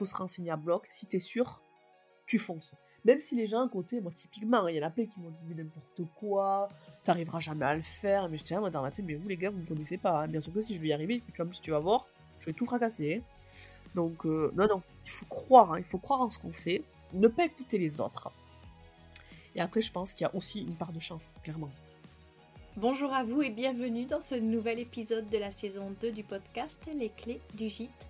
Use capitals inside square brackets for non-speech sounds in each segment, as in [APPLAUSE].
faut se renseigner à bloc. Si t'es sûr, tu fonces. Même si les gens à côté, moi typiquement, il y en a plein qui m'ont dit n'importe quoi, t'arriveras jamais à le faire. Mais je tiens, moi dans mais vous les gars, vous ne connaissez pas. hein. Bien sûr que si je vais y arriver, comme tu vas voir, je vais tout fracasser. hein. Donc euh, non, non, il faut croire, hein, il faut croire en ce qu'on fait, ne pas écouter les autres. Et après, je pense qu'il y a aussi une part de chance, clairement. Bonjour à vous et bienvenue dans ce nouvel épisode de la saison 2 du podcast Les clés du gîte.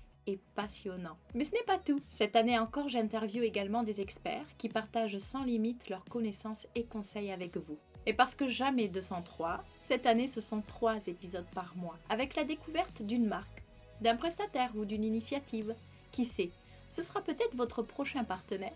et passionnant. Mais ce n'est pas tout. Cette année encore, j'interviewe également des experts qui partagent sans limite leurs connaissances et conseils avec vous. Et parce que jamais 203, cette année ce sont 3 épisodes par mois, avec la découverte d'une marque, d'un prestataire ou d'une initiative. Qui sait, ce sera peut-être votre prochain partenaire.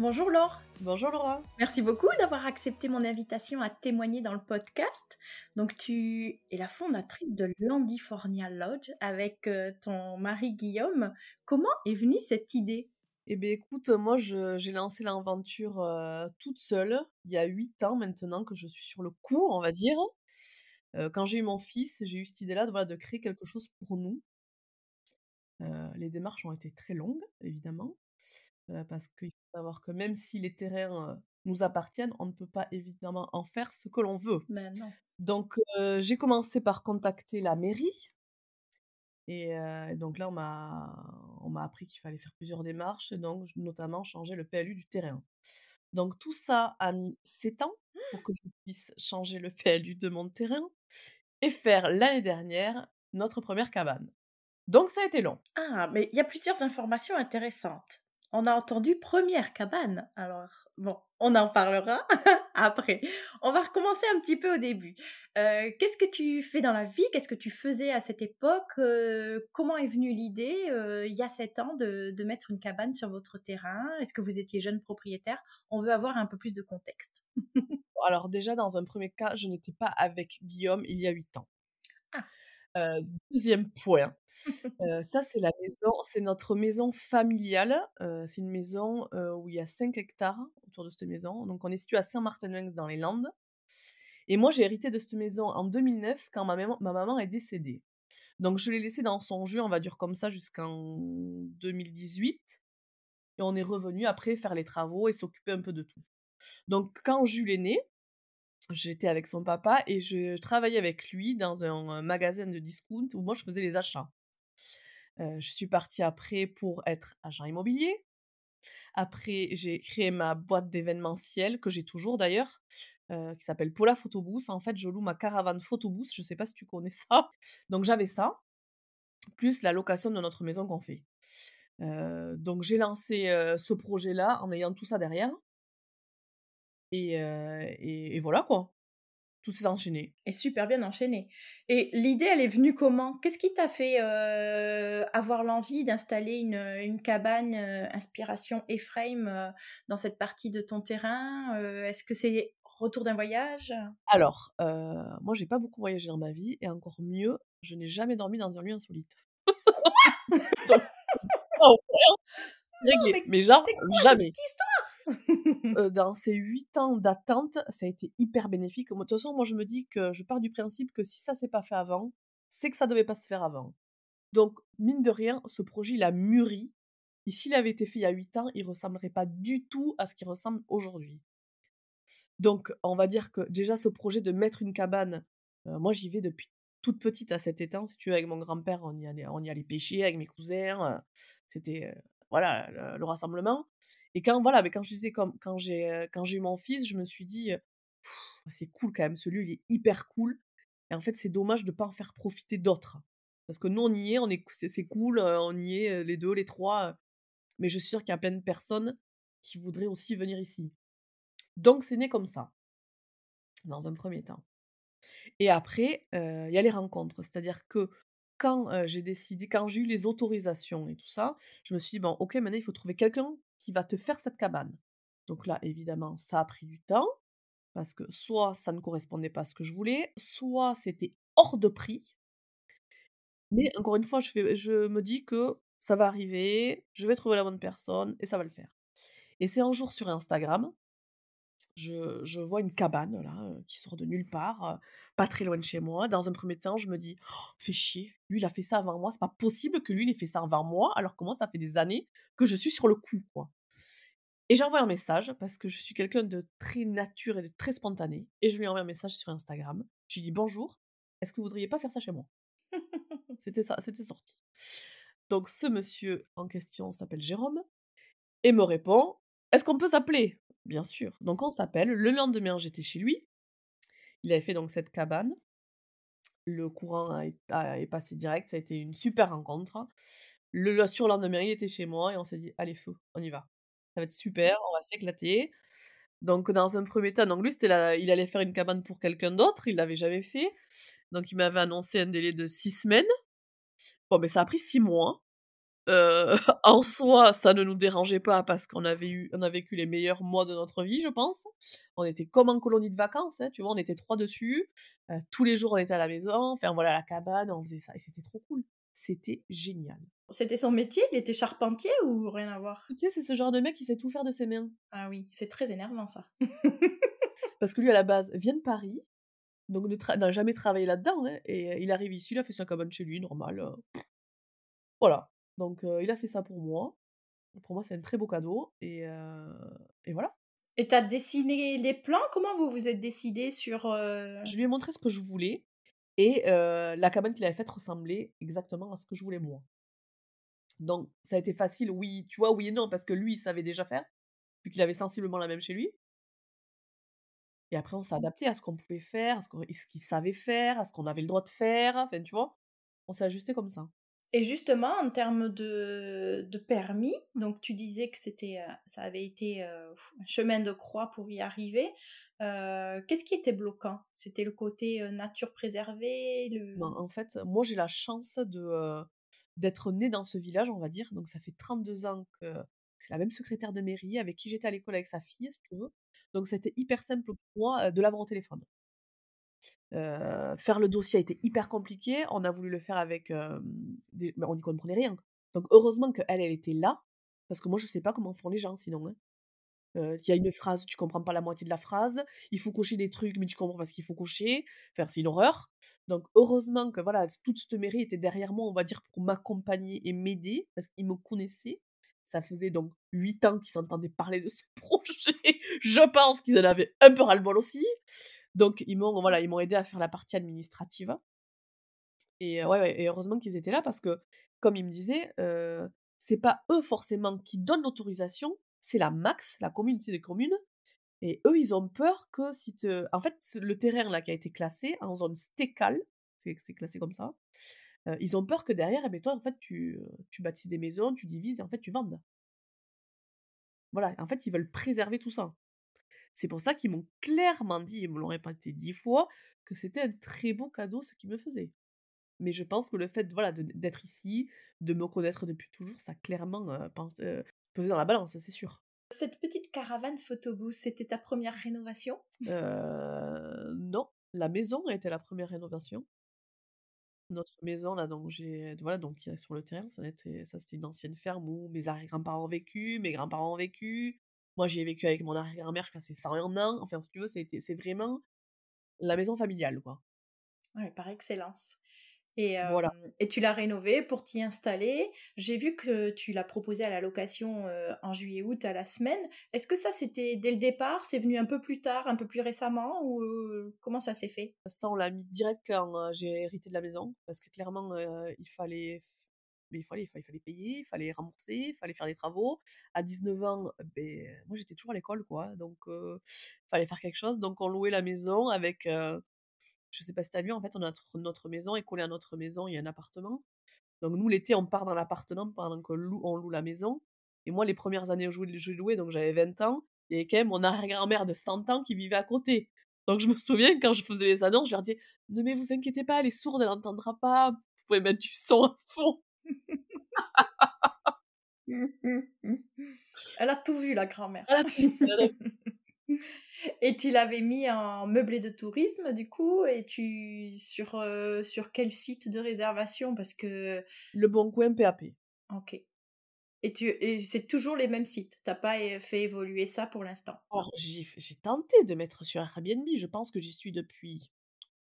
Bonjour Laure. Bonjour Laura. Merci beaucoup d'avoir accepté mon invitation à témoigner dans le podcast. Donc tu es la fondatrice de Landifornia Lodge avec euh, ton mari Guillaume. Comment est venue cette idée? Eh bien écoute, moi j'ai lancé l'aventure euh, toute seule, il y a 8 ans maintenant que je suis sur le coup, on va dire. Euh, quand j'ai eu mon fils, j'ai eu cette idée-là de, voilà, de créer quelque chose pour nous. Euh, les démarches ont été très longues, évidemment, parce qu'il faut savoir que même si les terrains euh, nous appartiennent, on ne peut pas évidemment en faire ce que l'on veut. Ben non. Donc euh, j'ai commencé par contacter la mairie. Et euh, donc là, on m'a, on m'a appris qu'il fallait faire plusieurs démarches, et donc notamment changer le PLU du terrain. Donc tout ça a mis 7 ans pour que je puisse changer le PLU de mon terrain et faire l'année dernière notre première cabane. Donc ça a été long. Ah, mais il y a plusieurs informations intéressantes. On a entendu première cabane. Alors, bon, on en parlera [LAUGHS] après. On va recommencer un petit peu au début. Euh, Qu'est-ce que tu fais dans la vie? Qu'est-ce que tu faisais à cette époque? Euh, Comment est venue l'idée, euh, il y a sept ans, de, de mettre une cabane sur votre terrain? Est-ce que vous étiez jeune propriétaire? On veut avoir un peu plus de contexte. Alors déjà, dans un premier cas, je n'étais pas avec Guillaume il y a 8 ans. Ah. Euh, deuxième point, [LAUGHS] euh, ça c'est la maison, c'est notre maison familiale. euh, c'est une maison où il y a 5 hectares autour de cette maison. Donc on est situé à Saint-Martin dans les Landes. Et moi j'ai hérité de cette maison en 2009 quand ma maman, ma maman est décédée. Donc je l'ai laissée dans son jus, on va dire comme ça, jusqu'en 2018. Et on est revenu après faire les travaux et s'occuper un peu de tout. Donc quand Jules est né, j'étais avec son papa et je travaillais avec lui dans un magasin de discount où moi je faisais les achats. Euh, je suis partie après pour être agent immobilier. Après, j'ai créé ma boîte d'événementiel, que j'ai toujours d'ailleurs, euh, qui s'appelle Paula Photobooth. En fait, je loue ma caravane Photobooth, je sais pas si tu connais ça. [LAUGHS] Donc j'avais ça, plus la location de notre maison qu'on fait. Euh, donc j'ai lancé ce projet-là en ayant tout ça derrière. Et, euh, et, et voilà quoi. Tout s'est enchaîné. Et super bien enchaîné. Et l'idée, elle est venue comment? Qu'est-ce qui t'a fait euh, avoir l'envie d'installer une, une cabane euh, inspiration E-frame euh, dans cette partie de ton terrain Est-ce que c'est retour d'un voyage? Alors, moi j'ai pas beaucoup voyagé dans ma vie et encore mieux, je n'ai jamais dormi dans un lieu insolite. [LAUGHS] Donc, oh, réglé. mais mais, genre, jamais. cette histoire? [LAUGHS] Euh, dans ces huit ans d'attente, ça a été hyper bénéfique. De toute façon, moi je me dis que je pars du principe que si ça s'est pas fait avant, c'est que ça devait pas se faire avant. Donc, mine de rien, ce projet il a mûri. Et s'il avait été fait il y a huit ans, il ressemblerait pas du tout à ce qu'il ressemble aujourd'hui. Donc, on va dire que déjà ce projet de mettre une cabane, euh, moi j'y vais depuis toute petite à cet étang. Si tu veux, avec mon grand-père, on y allait, on y allait pêcher avec mes cousins. euh, C'était, voilà, le, le rassemblement. Et quand, voilà, mais quand je disais, comme, quand j'ai euh, quand j'ai mon fils, je me suis dit, euh, c'est cool quand même, ce lieu, il est hyper cool. Et en fait, c'est dommage de pas en faire profiter d'autres. Parce que nous, on y est, on est, c'est, cool, euh, on y est, les deux, les trois. mais je suis sûre qu'il y a plein de personnes qui voudraient aussi venir ici. Donc, c'est né comme ça, dans un premier temps. Et après, il y a les rencontres. C'est-à-dire que quand j'ai décidé, quand j'ai eu les autorisations et tout ça, je me suis dit, bon, ok, maintenant, il faut trouver quelqu'un qui va te faire cette cabane. Donc là, évidemment, ça a pris du temps, parce que soit ça ne correspondait pas à ce que je voulais, soit c'était hors de prix. Mais encore une fois, je, fais, je me dis que ça va arriver, je vais trouver la bonne personne et ça va le faire. Et c'est un jour sur Instagram, je, je vois une cabane là, euh, qui sort de nulle part, euh, pas très loin de chez moi. Dans un premier temps, je me dis, oh, fait chier, lui il a fait ça avant moi, c'est pas possible que lui il ait fait ça avant moi, alors que moi ça fait des années que je suis sur le coup, quoi. Et j'envoie un message parce que je suis quelqu'un de très nature et de très spontané. Et je lui envoie un message sur Instagram. Je lui dis bonjour, est-ce que vous voudriez pas faire ça chez moi? [LAUGHS] C'était ça, c'était sorti. Donc ce monsieur en question s'appelle Jérôme et me répond Est-ce qu'on peut s'appeler? Bien sûr. Donc on s'appelle. Le lendemain, j'étais chez lui. Il avait fait donc cette cabane. Le courant a, est passé direct. Ça a été une super rencontre. Le, le surlendemain, il était chez moi et on s'est dit Allez, feu, on y va. Ça va être super, on va s'éclater. Donc dans un premier temps, donc lui, il allait faire une cabane pour quelqu'un d'autre. Il l'avait jamais fait. Donc il m'avait annoncé un délai de six semaines. Bon, mais ça a pris six mois. Heu, [LAUGHS] en soi, ça ne nous dérangeait pas parce qu'on avait eu on a vécu les meilleurs mois de notre vie, je pense. On était comme en colonie de vacances, hein, tu vois? On était 3 dessus, heu, tous les jours on était à la maison, enfin voilà, la cabane, on faisait ça et c'était trop cool. C'était génial. C'était son métier? Il était charpentier ou rien à voir? Tu sais, c'est ce genre de mec qui sait tout faire de ses mains. Ah oui, c'est très énervant ça. [LAUGHS] Parce que lui, à la base, vient de Paris, donc tra n'a jamais travaillé là-dedans, hein, et heu, il arrive ici, il a fait sa cabane chez lui, normal, voilà. Donc il a fait ça pour moi. Pour moi, c'est un très beau cadeau et heu et voilà. Et t'as dessiné les plans? Comment vous vous êtes décidé sur... euh, Je lui ai montré ce que je voulais et la cabane qu'il avait faite ressemblait exactement à ce que je voulais moi. Donc ça a été facile, oui, tu vois? Oui et non, parce que lui, il savait déjà faire, vu qu'il avait sensiblement la même chez lui et après on s'est adapté à ce qu'on pouvait faire, à ce qu'on ce qu'il savait faire, à ce qu'on avait le droit de faire, enfin, tu vois? On s'est ajusté comme ça. Et justement, en termes de, permis, donc tu disais que c'était, euh, ça avait été euh, un chemin de croix pour y arriver. Euh, Qu'est-ce qui était bloquant? C'était le côté nature préservée. Ben, en fait, moi, j'ai la chance d'être née dans ce village, on va dire, donc ça fait 32 ans que c'est la même secrétaire de mairie avec qui j'étais à l'école avec sa fille, si tu veux. Donc c'était hyper simple pour moi, de l'avoir au téléphone. Faire le dossier a été hyper compliqué. On a voulu le faire avec, mais on n'y comprenait rien. Donc heureusement qu'elle, elle était là, parce que moi je sais pas comment font les gens sinon, hein. Il y a une phrase, tu comprends pas la moitié de la phrase, il faut cocher des trucs, mais tu comprends pas ce qu'il faut cocher. Enfin, c'est une horreur. Donc heureusement que voilà, toute cette mairie était derrière moi, on va dire, pour m'accompagner et m'aider, parce qu'ils me connaissaient. Ça faisait donc 8 ans qu'ils s'entendaient parler de ce [LAUGHS] projet. Je pense qu'ils en avaient un peu ras-le-bol aussi. Donc ils m'ont voilà, ils aidé à faire la partie administrative et heu, ouais, et heureusement qu'ils étaient là parce que, comme ils me disaient, heu, c'est pas eux forcément qui donnent l'autorisation, c'est la MAX, la communauté des communes et eux, ils ont peur que si en fait, le terrain là qui a été classé en zone stécale, c'est classé comme ça, heu, ils ont peur que derrière, eh beh, toi, en fait, tu, tu bâtisses des maisons, tu divises et en fait, tu vendes. Voilà, en fait, ils veulent préserver tout ça. C'est pour ça qu'ils m'ont clairement dit, ils me l'ont répété 10 fois, que c'était un très beau cadeau ce qu'ils me faisaient. Mais je pense que le fait, voilà, d'être ici, de me connaître depuis toujours, ça a clairement, heu, pesé dans la balance, ça c'est sûr. Cette petite caravane photobooth, c'était ta première rénovation? Heu, non, la maison a été la première rénovation. Notre maison là, donc j'ai voilà, donc sur le terrain, ça c'était une ancienne ferme où mes arrière-grands-parents ont vécu, mes grands-parents ont vécu. Moi, j'y ai vécu avec mon arrière-grand-mère jusqu'à ses 101 ans. Enfin, si tu veux, c'était c'est vraiment la maison familiale, quoi. Ouais, par excellence. Et, Voilà. et tu l'as rénové pour t'y installer. J'ai vu que tu l'as proposé à la location, en juillet-août à la semaine. Est-ce que ça, c'était dès le départ? C'est venu un peu plus tard, un peu plus récemment? Ou, comment ça s'est fait? Ça, on l'a mis direct quand, j'ai hérité de la maison parce que clairement, il fallait mais il fallait, il fallait payer, il fallait rembourser, il fallait faire des travaux. À 19 ans, ben, moi j'étais toujours à l'école, quoi, donc il fallait faire quelque chose. Donc on louait la maison avec, je sais pas si tu as vu, en fait, on a notre, notre maison et collé à notre maison, il y a un appartement. Donc nous, l'été, on part dans l'appartement pendant qu'on loue, on loue la maison. Et moi, les premières années où je louais, donc j'avais 20 ans, il y avait quand même mon arrière-grand-mère de 100 ans qui vivait à côté. Donc je me souviens, quand je faisais les annonces, je leur disais « Ne mais vous inquiétez pas, elle est sourde, elle n'entendra pas. Vous pouvez mettre du son à fond. » Elle a tout vu, la grand-mère. [LAUGHS] Et tu l'avais mis en meublé de tourisme, du coup, et tu sur, euh, sur quel site de réservation? Parce que... Le Bon Coin PAP. Ok. Et, tu, et c'est toujours les mêmes sites? T'as pas fait évoluer ça pour l'instant? J'ai tenté de mettre sur Airbnb. Je pense que j'y suis depuis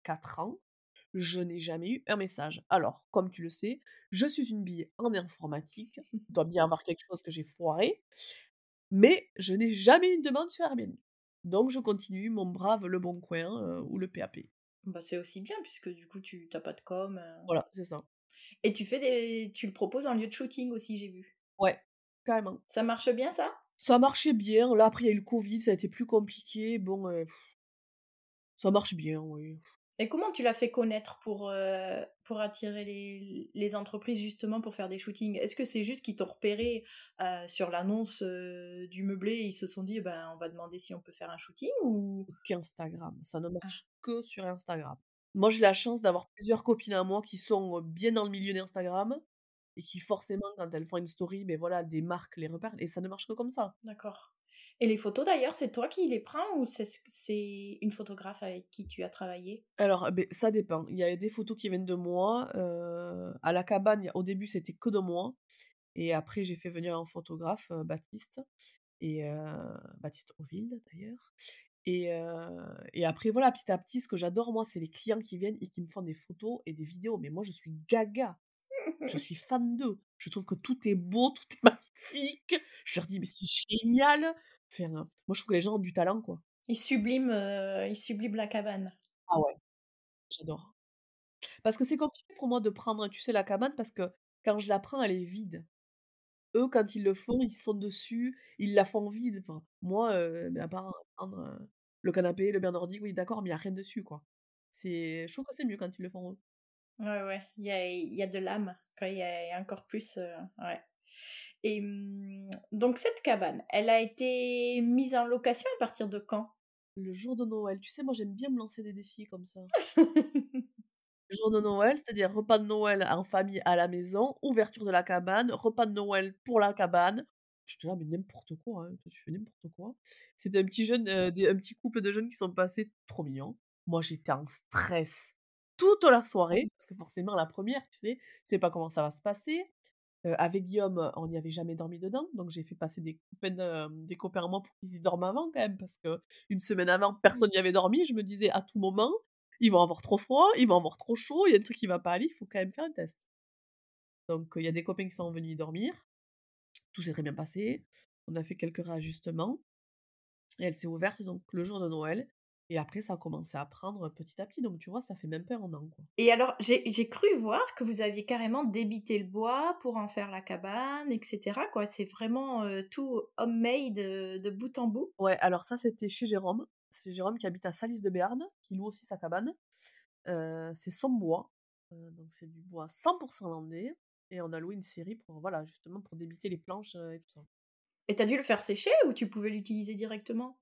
4 ans. Je n'ai jamais eu un message. Alors, comme tu le sais, je suis une bille en informatique. Il [LAUGHS] doit bien avoir quelque chose que j'ai foiré. Mais je n'ai jamais eu une demande sur Airbnb. Donc, je continue mon brave Le Bon Coin euh, ou le PAP. Bah, c'est aussi bien, puisque du coup, tu n'as pas de com. Euh. Voilà, c'est ça. Et tu fais des, tu le proposes en lieu de shooting aussi, j'ai vu. Ouais, carrément. Ça marche bien, ça? Ça marchait bien. Là, après, il y a eu le Covid, ça a été plus compliqué. Bon, euh, ça marche bien, oui. Et comment tu l'as fait connaître pour, euh, pour attirer les, les, entreprises justement pour faire des shootings? Est-ce que c'est juste qu'ils t'ont repéré euh, sur l'annonce du meublé et ils se sont dit ben, on va demander si on peut faire un shooting ou? Qu'Instagram, ça ne ah. marche que sur Instagram. Moi j'ai la chance d'avoir plusieurs copines à moi qui sont bien dans le milieu d'Instagram et qui forcément quand elles font une story, ben voilà, des marques les repèrent et ça ne marche que comme ça. D'accord. Et les photos d'ailleurs, c'est toi qui les prends ou c'est une photographe avec qui tu as travaillé? Alors, ben, ça dépend. Il y a des photos qui viennent de moi. Euh, à la cabane, au début, c'était que de moi. Et après, j'ai fait venir un photographe, euh, Baptiste, et euh, Baptiste Oville d'ailleurs. Et, et, après, voilà, petit à petit, ce que j'adore, moi, c'est les clients qui viennent et qui me font des photos et des vidéos. Mais moi, je suis gaga je [LAUGHS] suis fan d'eux. Je trouve que tout est beau, tout est [LAUGHS] magnifique. Je leur dis, mais c'est génial. Enfin, moi, je trouve que les gens ont du talent, quoi. Ils subliment, euh, ils subliment la cabane. Ah ouais, j'adore. Parce que c'est compliqué pour moi de prendre, tu sais, la cabane, parce que quand je la prends, elle est vide. Eux, quand ils le font, ils sont dessus, ils la font vide. Enfin, moi, euh, à part prendre euh, le canapé, le bien nordique, oui, d'accord, mais il n'y a rien dessus, quoi. C'est... Je trouve que c'est mieux quand ils le font eux. Ouais, ouais, il y a, y a de l'âme, il y, a encore plus, euh, ouais. Et mmh, donc cette cabane, elle a été mise en location à partir de quand? Le jour de Noël. Tu sais, moi j'aime bien me lancer des défis comme ça. [LAUGHS] Le jour de Noël, c'est-à-dire repas de Noël en famille à la maison, ouverture de la cabane, repas de Noël pour la cabane. Je te là, mais n'importe quoi, hein. tu fais n'importe quoi. C'était un petit jeune, euh, un petit couple de jeunes qui sont passés trop mignons. Moi j'étais en stress toute la soirée, parce que forcément, la première, tu sais, tu sais pas comment ça va se passer. Avec Guillaume, on n'y avait jamais dormi dedans, donc j'ai fait passer des copains, des copains à moi pour qu'ils y dorment avant quand même, parce que une semaine avant, mmh. personne n'y avait dormi. Je me disais à tout moment, ils vont avoir trop froid, ils vont avoir trop chaud, il y a un truc qui va pas aller, il faut quand même faire un test. Donc il y a des copains qui sont venus y dormir, tout s'est très bien passé, on a fait quelques réajustements, et elle s'est ouverte donc le jour de Noël, et après, ça a commencé à prendre petit à petit. Donc, tu vois, ça fait même pas un an. Quoi. Et alors, j'ai cru voir que vous aviez carrément débité le bois pour en faire la cabane, etc. Quoi. C'est vraiment tout homemade de bout en bout. Ouais, alors ça, c'était chez Jérôme. C'est Jérôme qui habite à Salis de Béarn, qui loue aussi sa cabane. c'est son bois. donc, c'est du bois 100% landais. Et on a loué une série pour, voilà, justement, pour débiter les planches et tout ça. Et t'as dû le faire sécher ou tu pouvais l'utiliser directement?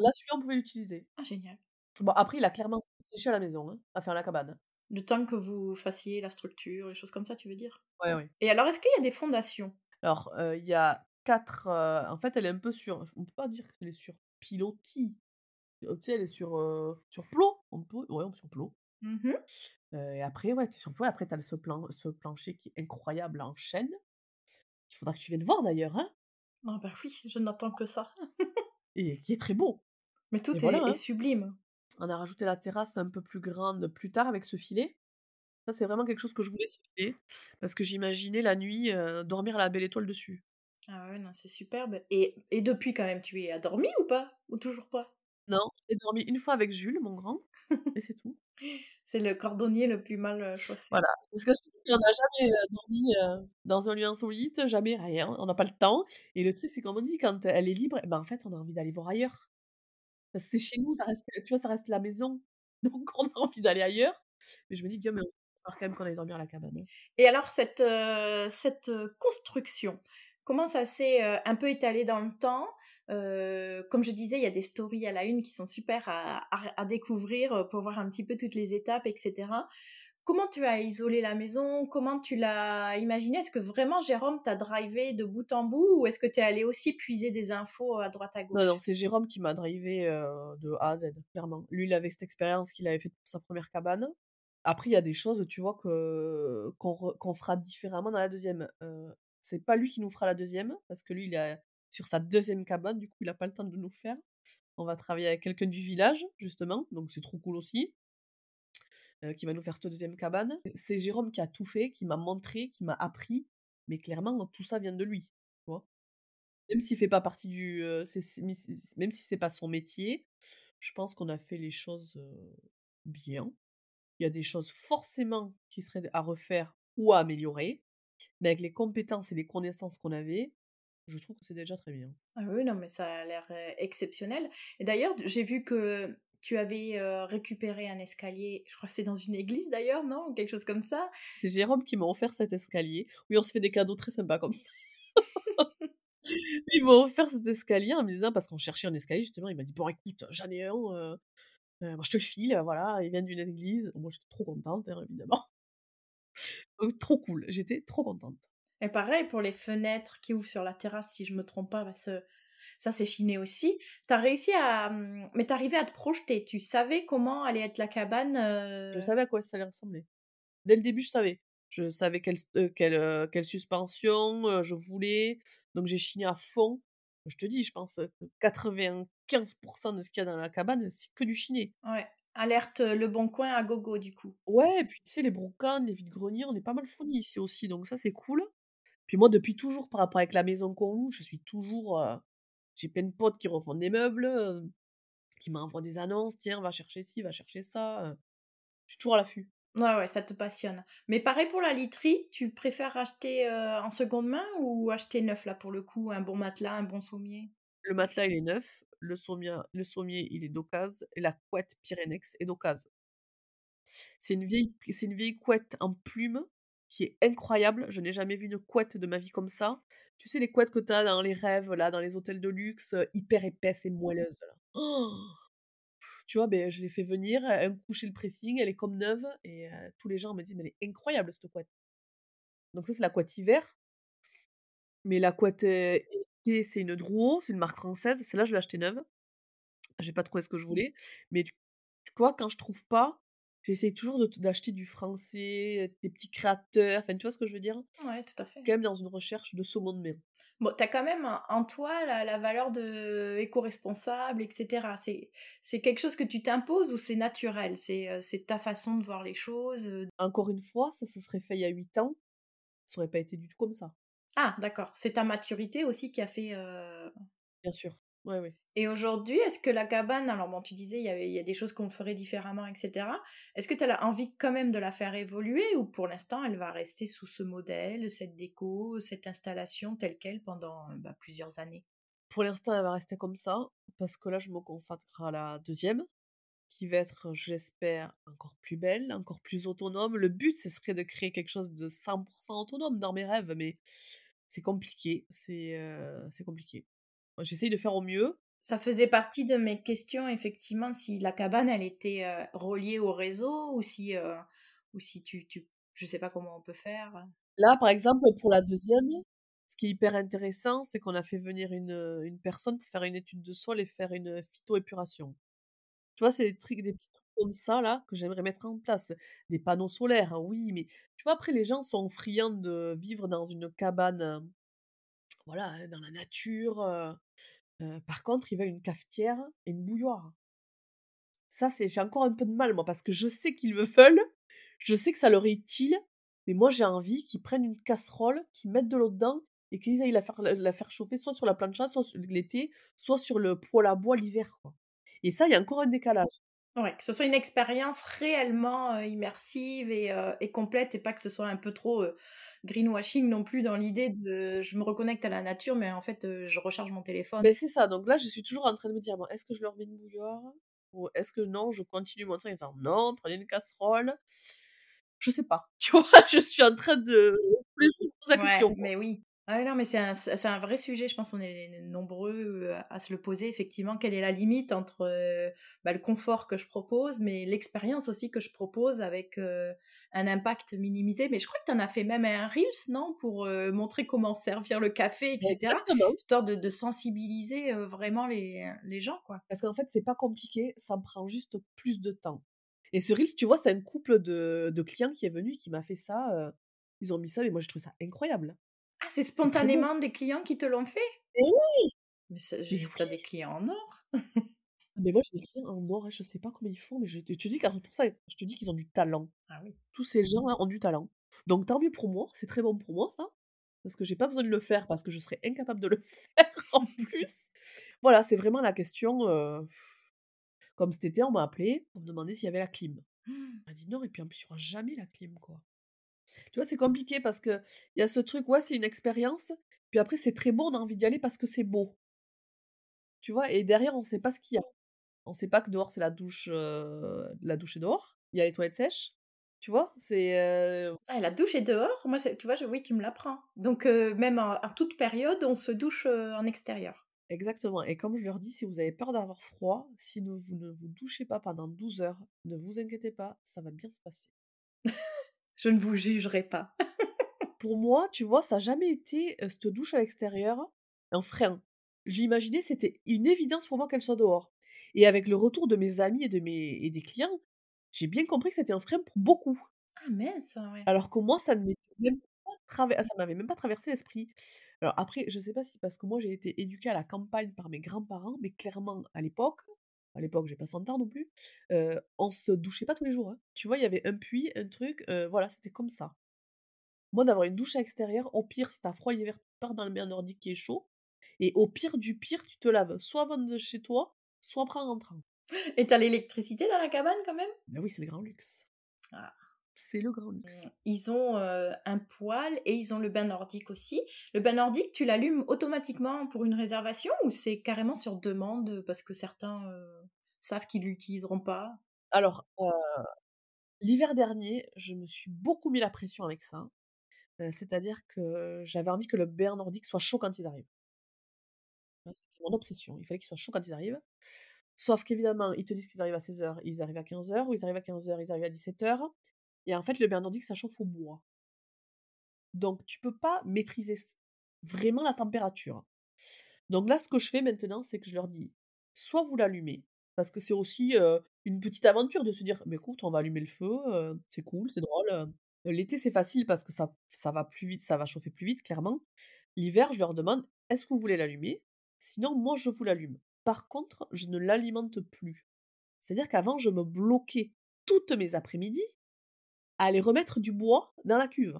Là, celui-là, on pouvait l'utiliser. Ah, génial. Bon, après, il a clairement séché à la maison, hein, à faire la cabane. Le temps que vous fassiez la structure, les choses comme ça, tu veux dire? Ouais, oui. Et alors, est-ce qu'il y a des fondations? Alors, il y a quatre. en fait, elle est un peu sur. On peut pas dire qu'elle est sur pilotis. Tu sais, elle est sur, sur plot. On peut... Ouais, sur plot. Mmh et après, ouais, es sur plot. Et après, t'as ce, plan... ce plancher qui est incroyable en chaîne. Il faudra que tu viennes voir d'ailleurs. Hein ah, bah oui, je n'attends que ça. [LAUGHS] et qui est très beau. Mais tout est, hein. sublime. On a rajouté la terrasse un peu plus grande plus tard avec ce filet. Ça, c'est vraiment quelque chose que je voulais filet, parce que j'imaginais la nuit dormir à la belle étoile dessus. Ah ouais, non, c'est superbe. Et, et depuis, quand même, tu es dormi ou pas? Ou toujours pas? Non, j'ai dormi une fois avec Jules, mon grand [LAUGHS] et c'est tout. C'est le cordonnier le plus mal, heu, chaussé. Voilà, parce que on n'a jamais, heu, dormi, heu, dans un lieu insolite, jamais rien, on n'a pas le temps et le truc, c'est comme on dit, quand elle est libre et ben, en fait, on a envie d'aller voir ailleurs. Parce que c'est chez nous, ça reste, tu vois, ça reste la maison, [LAUGHS] donc on a envie d'aller ailleurs. Mais je me dis: «Guillaume, il va falloir quand même qu'on aille dormir à la cabane, hein». Et alors cette, cette, construction, comment ça s'est, un peu étalé dans le temps? Heu, comme je disais, il y a des stories à la une qui sont super à à à découvrir, heu, pour voir un petit peu toutes les étapes et cetera. Comment tu as isolé la maison? Comment tu l'as imaginé? Est-ce que vraiment Jérôme t'a drivé de bout en bout ou est-ce que tu es allé aussi puiser des infos à droite à Non, non, gauche? c'est Jérôme qui m'a drivé heu, de A à Z, clairement. Lui, il avait cette expérience qu'il avait faite pour sa première cabane. Après, il y a des choses, tu vois, que qu'on fera différemment dans la deuxième. c'est pas lui qui nous fera la deuxième parce que lui, il est sur sa deuxième cabane, du coup, il a pas le temps de nous faire. On va travailler avec quelqu'un du village, justement, donc c'est trop cool aussi, heu, qui va nous faire cette deuxième cabane. C'est Jérôme qui a tout fait, qui m'a montré, qui m'a appris, mais clairement, tout ça vient de lui, tu? Même s'il fait pas partie du, c'est même si c'est pas son métier, je pense qu'on a fait les choses, heu, bien. Il y a des choses forcément qui seraient à refaire ou à améliorer, mais avec les compétences et les connaissances qu'on avait, je trouve que c'est déjà très bien. Ah oui, non, mais ça a l'air, exceptionnel et d'ailleurs, j'ai vu que tu avais, récupéré un escalier, je crois que c'est dans une église d'ailleurs, non? Ou quelque chose comme ça? C'est Jérôme qui m'a offert cet escalier. Oui, on se fait des cadeaux très sympas comme ça. [LAUGHS] [LAUGHS] Il m'a offert cet escalier en me disant parce qu'on cherchait un escalier justement, il m'a dit: «Bon écoute, j'en ai un, moi je te le file, voilà, il vient d'une église». Moi j'étais trop contente, hein, évidemment. [LAUGHS] Donc trop cool, j'étais trop contente. Et pareil pour les fenêtres qui ouvrent sur la terrasse, si je me trompe pas, parce que ça c'est chiné aussi. Tu as réussi à, mmh, mais tu arrivais à te projeter, tu savais comment allait être la cabane, Je heu? savais à quoi ça allait ressembler. Dès le début, je savais. Je savais quelle s heu, quelle, suspension, heu, je voulais, donc j'ai chiné à fond. Je te dis, je pense, que 95 de ce qu'il y a dans la cabane, c'est que du chiné. Ouais, alerte, Le Bon Coin à gogo du coup? Ouais et puis tu sais les brocantes, les vide-greniers, on est pas mal fournis ici aussi, donc ça c'est cool. Puis moi depuis toujours par rapport avec la maison qu'on loue, je suis toujours, heu j'ai plein de potes qui refont des meubles, heu, qui m'envoient des annonces: «Tiens, va chercher ci, va chercher ça», heu, je suis toujours à l'affût. Ouais, ouais, ça te passionne. Mais pareil pour la literie, tu préfères acheter, en seconde main ou acheter neuf là pour le coup, un bon matelas, un bon sommier? Le matelas, il est neuf, le sommier le sommier, il est d'occasion et la couette Pyrénex est d'occasion. C'est une vieille c'est une vieille couette en plume qui est incroyable. Je n'ai jamais vu une couette de ma vie comme ça. Tu sais les couettes que tu as dans les rêves là, dans les hôtels de luxe, heu, hyper épaisses et moelleuses là. Oh Tu vois, beh, je l'ai fait venir, un coup chez le pressing, elle est comme neuve et heu, tous les gens me disent: «Mais elle est incroyable cette couette». Donc ça, c'est la couette hiver, mais la couette, été, c'est une Drouot, c'est une marque française. Celle-là, je l'ai achetée neuve. J'ai pas trouvé ce que je voulais, mais tu tu vois, quand je trouve pas, j'essaye toujours de d'acheter du français, des petits créateurs, enfin, tu vois ce que je veux dire? Ouais, tout à fait. Quand même dans une recherche de seconde main. Bon, tu as quand même en toi la la valeur de éco-responsable et cetera. C'est c'est quelque chose que tu t'imposes ou c'est naturel? C'est, c'est ta façon de voir les choses? Encore une fois, ça se serait fait il y a 8 ans, ça aurait pas été du tout comme ça. Ah d'accord, c'est ta maturité aussi qui a fait, Bien sûr. Ouais, et aujourd'hui, est-ce que la cabane alors bon, tu disais il y avait il y a des choses qu'on ferait différemment et cetera. Est-ce que tu as envie quand même de la faire évoluer ou pour l'instant elle va rester sous ce modèle, cette déco, cette installation telle quelle pendant, heu, bah, plusieurs années? Pour l'instant, elle va rester comme ça, parce que là, je me consacre à la deuxième, qui va être, j'espère, encore plus belle, encore plus autonome. Le but, ce serait de créer quelque chose de 100 autonome dans mes rêves, mais c'est compliqué, c'est, c'est compliqué. J'essaye de faire au mieux. Ça faisait partie de mes questions effectivement, si la cabane elle était, heu, reliée au réseau ou si, heu, ou si tu tu je sais pas comment on peut faire, Là, par exemple, pour la deuxième, ce qui est hyper intéressant, c'est qu'on a fait venir une, heu, une personne pour faire une étude de sol et faire une, phytoépuration. Tu vois, c'est des trucs des petits trucs comme ça là, que j'aimerais mettre en place. Des panneaux solaires, hein, oui, mais tu vois, après les gens sont friands de vivre dans une cabane, heu, voilà, dans la nature, heu heu, par contre, ils veulent une cafetière et une bouilloire. Ça, c'est j'ai encore un peu de mal moi, parce que je sais qu'ils le [LAUGHS] veulent, je sais que ça leur est utile, mais moi j'ai envie qu'ils prennent une casserole, qu'ils mettent de l'eau dedans et qu'ils aillent la faire chauffer soit sur la plancha, soit l'été, soit sur le poêle à bois l'hiver. Et ça, il y a encore un décalage. Ouais, que ce soit une expérience réellement, heu, immersive et complète et pas que ce soit un peu trop, greenwashing non plus dans l'idée de: «Je me reconnecte à la nature, mais en fait, je recharge mon téléphone». Beh, c'est ça, donc là, je suis toujours en train de me dire: «Bon, est-ce que je leur mets une bouilloire? Ou est-ce que non, je continue mon truc en disant: "Non, prenez une casserole"?» je sais pas, [LAUGHS] tu vois? Je suis en train de je pose la Ouais, question, mais oui. Ah non, mais c'est un vrai sujet, je pense on est nombreux, heu, à se le poser effectivement. Quelle est la limite entre, heu, bah, le confort que je propose, mais l'expérience aussi que je propose avec, heu, un impact minimisé? Mais je crois que tu en as fait même un reels, non? Pour, montrer comment servir le café et cetera, Exactement. histoire de de sensibiliser, vraiment les les gens, quoi. Parce qu'en fait, c'est pas compliqué, ça me prend juste plus de temps. Et ce reels, tu vois, c'est un couple de de clients qui est venu et qui m'a fait ça, ils ont mis ça et moi j'ai trouvé ça incroyable. Ah, c'est spontanément des clients qui te l'ont fait? Oui! Mais Mais j tu as des clients en or. Mais moi j'ai des clients en or, hein, je sais pas comment ils font, mais je te dis pour ça, je te dis qu'ils ont du talent. Ah oui. Tous ces gens-là ont du talent. Donc tant mieux pour moi, c'est très bon pour moi ça, parce que j'ai pas besoin de le faire, parce que je serais incapable de le [LAUGHS] faire en plus. Voilà, c'est vraiment la question, comme cet été, on m'a appelé pour me demander s'il y avait la clim. On m'a dit: «Non» et puis en plus, il y aura jamais la clim, quoi. Tu vois, c'est compliqué parce qu'il y a ce truc, ouais, c'est une expérience, puis après c'est très beau, on a envie d'y aller parce que c'est beau. Tu vois? Et derrière, on sait pas ce qu'il y a. On sait pas que dehors, c'est la douche, heu, la douche est dehors, il y a les toilettes sèches, tu vois? C'est, heu Ah, la douche est dehors? Moi, tu vois, je oui, tu me l'apprends. Donc heu, même en en toute période, on se douche, en extérieur? exactement et comme je leur dis: «Si vous avez peur d'avoir froid, si ne vous ne vous douchez pas pendant 12 heures, ne vous inquiétez pas, ça va bien se passer». Je ne vous jugerai pas. [LAUGHS] Pour moi, tu vois, ça a jamais été, heu, cette douche à l'extérieur, un frein. Je l'imaginais, c'était une évidence pour moi qu'elle soit dehors et avec le retour de mes amis et de mes et des clients, j'ai bien compris que c'était un frein pour beaucoup. Ah mince, ouais. Alors que moi, ça ne m'était même pas traver ah, ça m'avait même pas traversé l'esprit. Alors après, je sais pas si parce que moi j'ai été éduquée à la campagne par mes grands-parents, mais clairement à l'époque, à l'époque j'ai pas 100 ans non plus, heu, on se douchait pas tous les jours, hein. Tu vois, il y avait un puits, un truc, voilà, c'était comme ça. Moi, d'avoir une douche à l'extérieur, au pire, si tu froid l'hiver, tu pars dans le bain nordique qui est chaud et au pire du pire, tu te laves soit avant de chez toi, soit après en rentrant. Et tu as l'électricité dans la cabane quand même? Bah oui, c'est le grand luxe. Ah. C'est le grand Mmh. luxe. Ils ont, heu, un poêle et ils ont le bain nordique aussi. Le bain nordique, tu l'allumes automatiquement pour une réservation ou c'est carrément sur demande, parce que certains, heu, savent qu'ils l'utiliseront pas? Alors, heu, l'hiver dernier, je me suis beaucoup mis la pression avec ça. C'est-à-dire que j'avais envie que le bain nordique soit chaud quand ils arrivent. Moi, c'était mon obsession. Il fallait qu'il soit chaud quand ils arrivent. Sauf qu'évidemment, ils te disent qu'ils arrivent à 16:00, ils arrivent à 15:00 ou ils arrivent à 15:00, ils arrivent à 17:00 et en fait, le bain nordique, ça chauffe au bois. Donc tu peux pas maîtriser vraiment la température. Donc là, ce que je fais maintenant, c'est que je leur dis: «Soit vous l'allumez», parce que c'est aussi, heu, une petite aventure de se dire: «Beh, écoute, on va allumer le feu, heu, c'est cool, c'est drôle, heu». L'été, c'est facile parce que ça ça va plus vite, ça va chauffer plus vite, clairement. L'hiver, je leur demande: «Est-ce que vous voulez l'allumer? Sinon, moi, je vous l'allume. Par contre, je ne l'alimente plus». C'est-à-dire qu'avant, je me bloquais toutes mes après-midi à aller remettre du bois dans la cuve.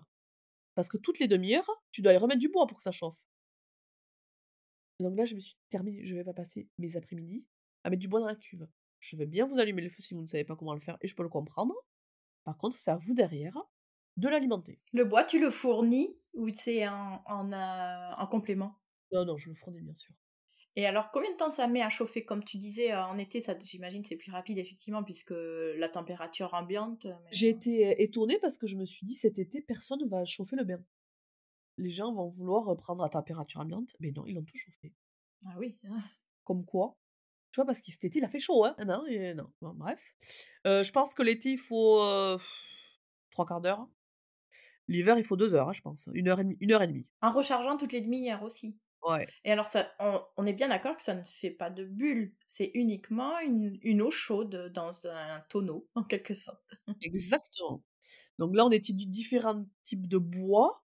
Parce que toutes les demi-heures, tu dois aller remettre du bois pour que ça chauffe. Donc là, je me suis dit: «Terminé, je vais pas passer mes après-midi à mettre du bois dans la cuve. Je veux bien vous allumer le feu si vous ne savez pas comment le faire et je peux le comprendre. Par contre, c'est à vous derrière de l'alimenter». Le bois, tu le fournis ou c'est en en, heu, en complément? Non, non, je le fournis bien sûr. Et alors combien de temps ça met à chauffer? Comme tu disais, heu, en été, ça j'imagine c'est plus rapide effectivement puisque la température ambiante, mais J'ai été, étonnée parce que je me suis dit: «Cet été, personne va chauffer le bain. Les gens vont vouloir, prendre la température ambiante». Mais non, ils l'ont tout chauffé. ah oui, ah. Comme quoi, tu vois? Parce que cet été, il a fait chaud, hein. Non et non, bon bref. Je pense que l'été, il faut, heu, 3/4 d'heure. L'hiver, il faut 2 heures, hein, je pense. 1 heure et demie 1 heure et demie. En rechargeant toutes les demi-heures aussi? Ouais, Et alors ça on on est bien d'accord que ça ne fait pas de bulles, c'est uniquement une une eau chaude dans un tonneau, en quelque sorte. [LAUGHS] exactement. Donc là, on étudie différents types de bois,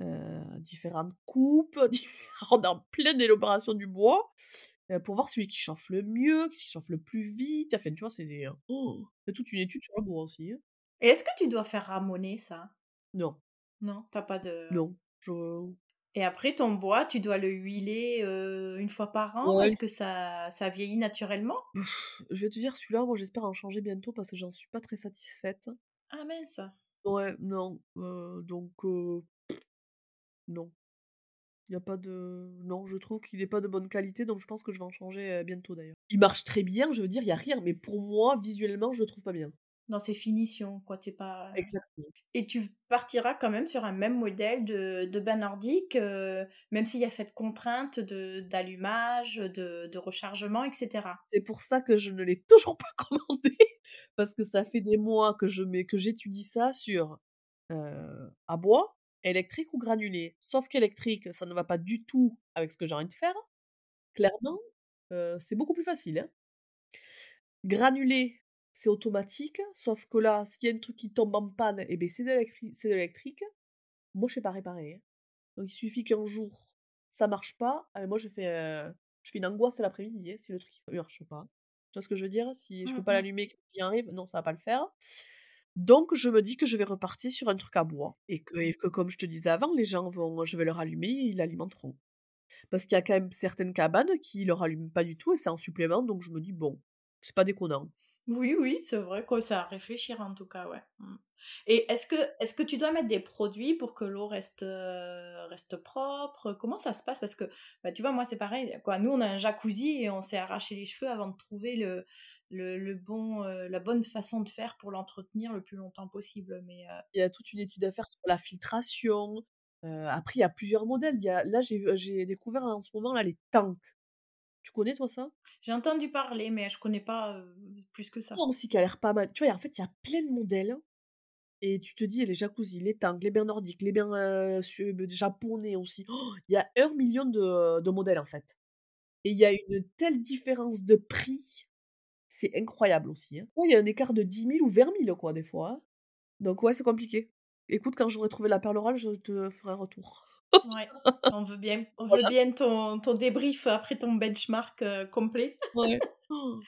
heu, différentes coupes, [LAUGHS] est en pleine élaboration du bois, heu, pour voir celui qui chauffe le mieux, qui chauffe le plus vite. Enfin, tu vois, c'est des, oh, toute une étude sur le bois aussi, hein. Et est-ce que tu dois faire ramoner ça? Non, Non, tu as pas de non, je Et après ton bois, tu dois le huiler, heu, 1 fois par an? Ouais. Est-ce que ça ça vieillit naturellement? Je vais te dire celui-là, moi j'espère en changer bientôt parce que j'en suis pas très satisfaite. Ah mince! Ouais, non, heu, donc non. Il y a pas de non, je trouve qu'il est pas de bonne qualité, donc je pense que je vais en changer, bientôt d'ailleurs. Il marche très bien, je veux dire, il y a rien, mais pour moi, visuellement, je le trouve pas bien. Dans ses finitions, quoi, tu pas Exactement. et tu partiras quand même sur un même modèle de de bain nordique, même s'il y a cette contrainte de d'allumage, de de rechargement et cetera? C'est pour ça que je ne l'ai toujours pas [LAUGHS] commandé parce que ça fait des mois que je mets que j'étudie ça sur, à bois, électrique ou granulé. Sauf qu'électrique, ça ne va pas du tout avec ce que j'ai envie de faire, clairement, c'est beaucoup plus facile, hein. Granulé, c'est automatique, sauf que là, s'il y a un truc qui tombe en panne et c'est de l'électri c'est de l'électrique. Moi, je sais pas réparer, hein. Donc il suffit qu'un jour, ça marche pas, ah, moi je fais, heu, je fais une angoisse l'après-midi, hein, si le truc il marche pas. Tu vois ce que je veux dire? Si je peux Mmh pas mh. l'allumer, quelque chose qui arrive, non, ça va pas le faire. Donc je me dis que je vais repartir sur un truc à bois et que et que comme je te disais avant, les gens vont je vais leur allumer, ils l'alimenteront. Parce qu'il y a quand même certaines cabanes qui le rallument pas du tout et c'est en supplément, donc je me dis: «Bon, c'est pas déconnant». Oui, oui, c'est vrai que c'est à réfléchir en tout cas, ouais. Mmh. Et est-ce que est-ce que tu dois mettre des produits pour que l'eau reste, heu, reste propre? Comment ça se passe? Parce que, bah, tu vois, moi, c'est pareil, quoi. Nous, on a un jacuzzi et on s'est arraché les cheveux avant de trouver le le le bon, heu, la bonne façon de faire pour l'entretenir le plus longtemps possible, mais heu Il y a toute une étude à faire sur la filtration, après il y a plusieurs modèles. Il y a là, j'ai j'ai découvert en ce moment là les tanks. Tu connais toi ça? j'ai entendu parler, mais je connais pas, plus que ça. Ça aussi qui a l'air pas mal. Tu vois, en fait, il y a plein de modèles et tu te dis les jacuzzis, les tanks, les bains nordiques, les bains, sue japonais aussi. Oh, Il y a un million de de modèles en fait et il y a une telle différence de prix, c'est incroyable aussi, hein. Il y a un écart de dix mille ou vingt mille quoi des fois, hein. Donc ouais, c'est compliqué. Écoute, quand j'aurai trouvé la perle rare, je te ferai un retour. Ouais, on veut bien on veut bien ton ton débrief après ton benchmark, heu, complet. Ouais. [LAUGHS]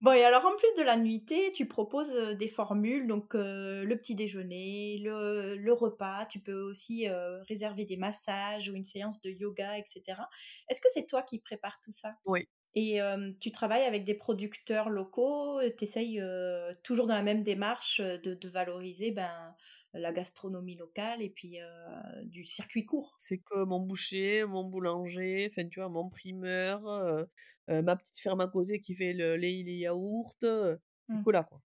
Bon et alors en plus de la nuitée, tu proposes, heu, des formules donc heu, le petit déjeuner, le le repas, tu peux aussi, réserver des massages ou une séance de yoga et cetera. Est-ce que c'est toi qui prépares tout ça? Oui. Et tu travailles avec des producteurs locaux, tu essayes, toujours dans la même démarche, de de valoriser, ben, la gastronomie locale et puis, du circuit court? C'est que mon boucher, mon boulanger, enfin, tu vois, mon primeur, ma petite ferme à côté qui fait le lait et les yaourts, c'est Mmh. que là, quoi.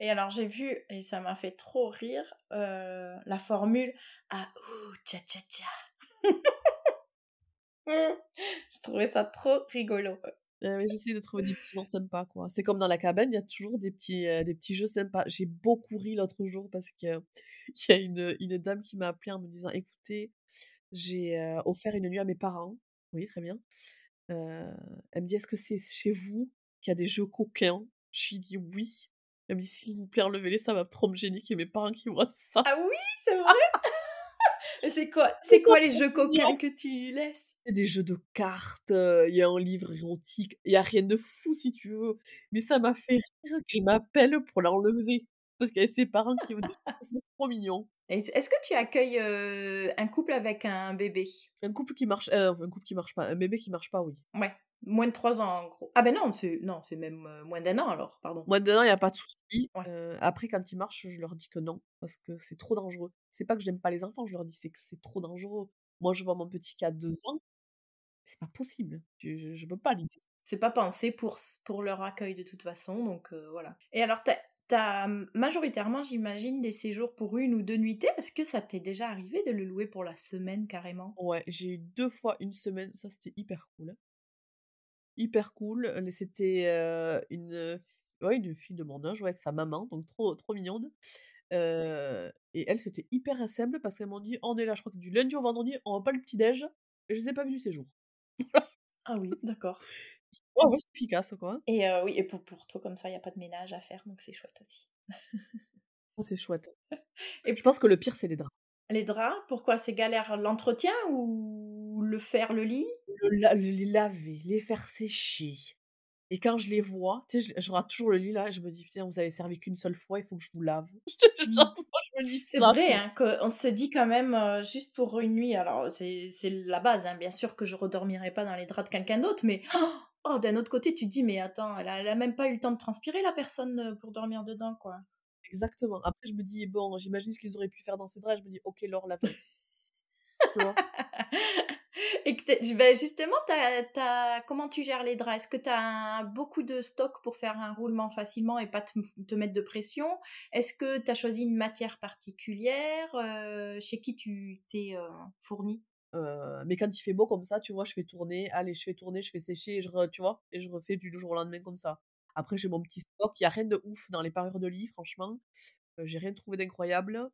Et alors j'ai vu et ça m'a fait trop rire, la formule «Ah ouh tcha tcha tcha». [LAUGHS] Je trouvais ça trop rigolo. Ouais, j'essaie de trouver des petits noms sympas, quoi. C'est comme dans la cabane, il y a toujours des petits, heu, des petits jeux sympas. J'ai beaucoup ri l'autre jour parce que [LAUGHS] il y a une, une dame qui m'a appelée en me disant: «Écoutez, j'ai, heu, offert une nuit à mes parents». Oui, très bien. Heu, elle me dit: «Est-ce que c'est chez vous qu'il y a des jeux coquins?» je lui dis: «Oui». Elle me dit: «S'il vous plaît, enlevez-les, ça va trop me gêner qu'il y ait mes parents qui voient ça». Ah oui, c'est vrai? C'est quoi c'est quoi les jeux coquins que tu laisses? Il y a des jeux de cartes, il y a un livre érotique, il y a rien de fou si tu veux, mais ça m'a fait rire qu'elle m'appelle pour l'enlever, parce qu'il y avait ses parents qui venaient, c'est trop mignon. Est-ce que tu accueilles, un couple avec un bébé? Un couple qui marche heu, un couple qui marche pas, un bébé qui marche pas, oui. Ouais, moins de 3 ans en gros. Ah ben non, c'est non, c'est même, heu, moins d'1 an alors, pardon. Moins d'1 an, il y a pas de souci, Ouais. heu, après quand ils marchent, je leur dis que non, parce que c'est trop dangereux. C'est pas que j'aime pas les enfants, je leur dis, c'est que c'est trop dangereux. Moi, je vois mon petit qui a 2 ans, c'est pas possible, je je peux pas laisser. C'est pas pensé pour pour leur accueil de toute façon, donc heu, voilà. Et alors tu as tu as, mmh, majoritairement, j'imagine, des séjours pour 1 ou 2 nuitées? Est-ce que ça t'est déjà arrivé de le louer pour la semaine carrément? Ouais, j'ai eu 2 fois 1 semaine, ça c'était hyper cool. Hyper cool, c'était, une, ouais, une fille de mon âge, ouais, avec sa maman, donc trop trop mignonne. Et elles, c'était hyper simple parce qu'elles m'ont dit: «On est là, je crois que du lundi au vendredi, on va pas le petit déj» et je les ai pas vues du séjour. Ah oui, d'accord. [LAUGHS] Ouais, ouais, c'est efficace, quoi. Et heu, oui et pour pour toi comme ça, il y a pas de ménage à faire, donc c'est chouette aussi. Oh, c'est chouette. [LAUGHS] Je Et pense que le pire, c'est les draps. les draps, pourquoi c'est galère l'entretien ou le faire le lit? Le les laver, les faire sécher, Et quand je les vois, tu sais, je je rate toujours le lit là et je me dis: «Putain, vous avez servi qu'une seule fois, il faut que je vous lave». C'est vrai, hein, qu'on se dit quand même, juste pour une nuit alors c'est la base, hein, bien sûr que je redormirai pas dans les draps de quelqu'un d'autre, mais [GASPS] oh, d'un autre côté, tu te dis: «Mais attends, elle a elle a même pas eu le temps de transpirer la personne, pour dormir dedans, quoi». Exactement. Après je me dis: «Bon, j'imagine ce qu'ils auraient pu faire dans ces draps». Je me dis: «OK, Laure, lave-les». [LAUGHS] Et beh, justement, comment tu gères les draps? Est-ce que tu as beaucoup de stock pour faire un roulement facilement et pas te mettre de pression? Est-ce que tu as choisi une matière particulière? Heu, chez qui tu t'es, heu, fournie? Heu, mais quand il fait beau comme ça, tu vois, je fais tourner, allez, je fais tourner, je fais sécher et je tu vois? Et je refais du jour au lendemain comme ça. Après j'ai mon petit stock, il y a rien de ouf dans les parures de lit franchement, heu, j'ai rien trouvé d'incroyable.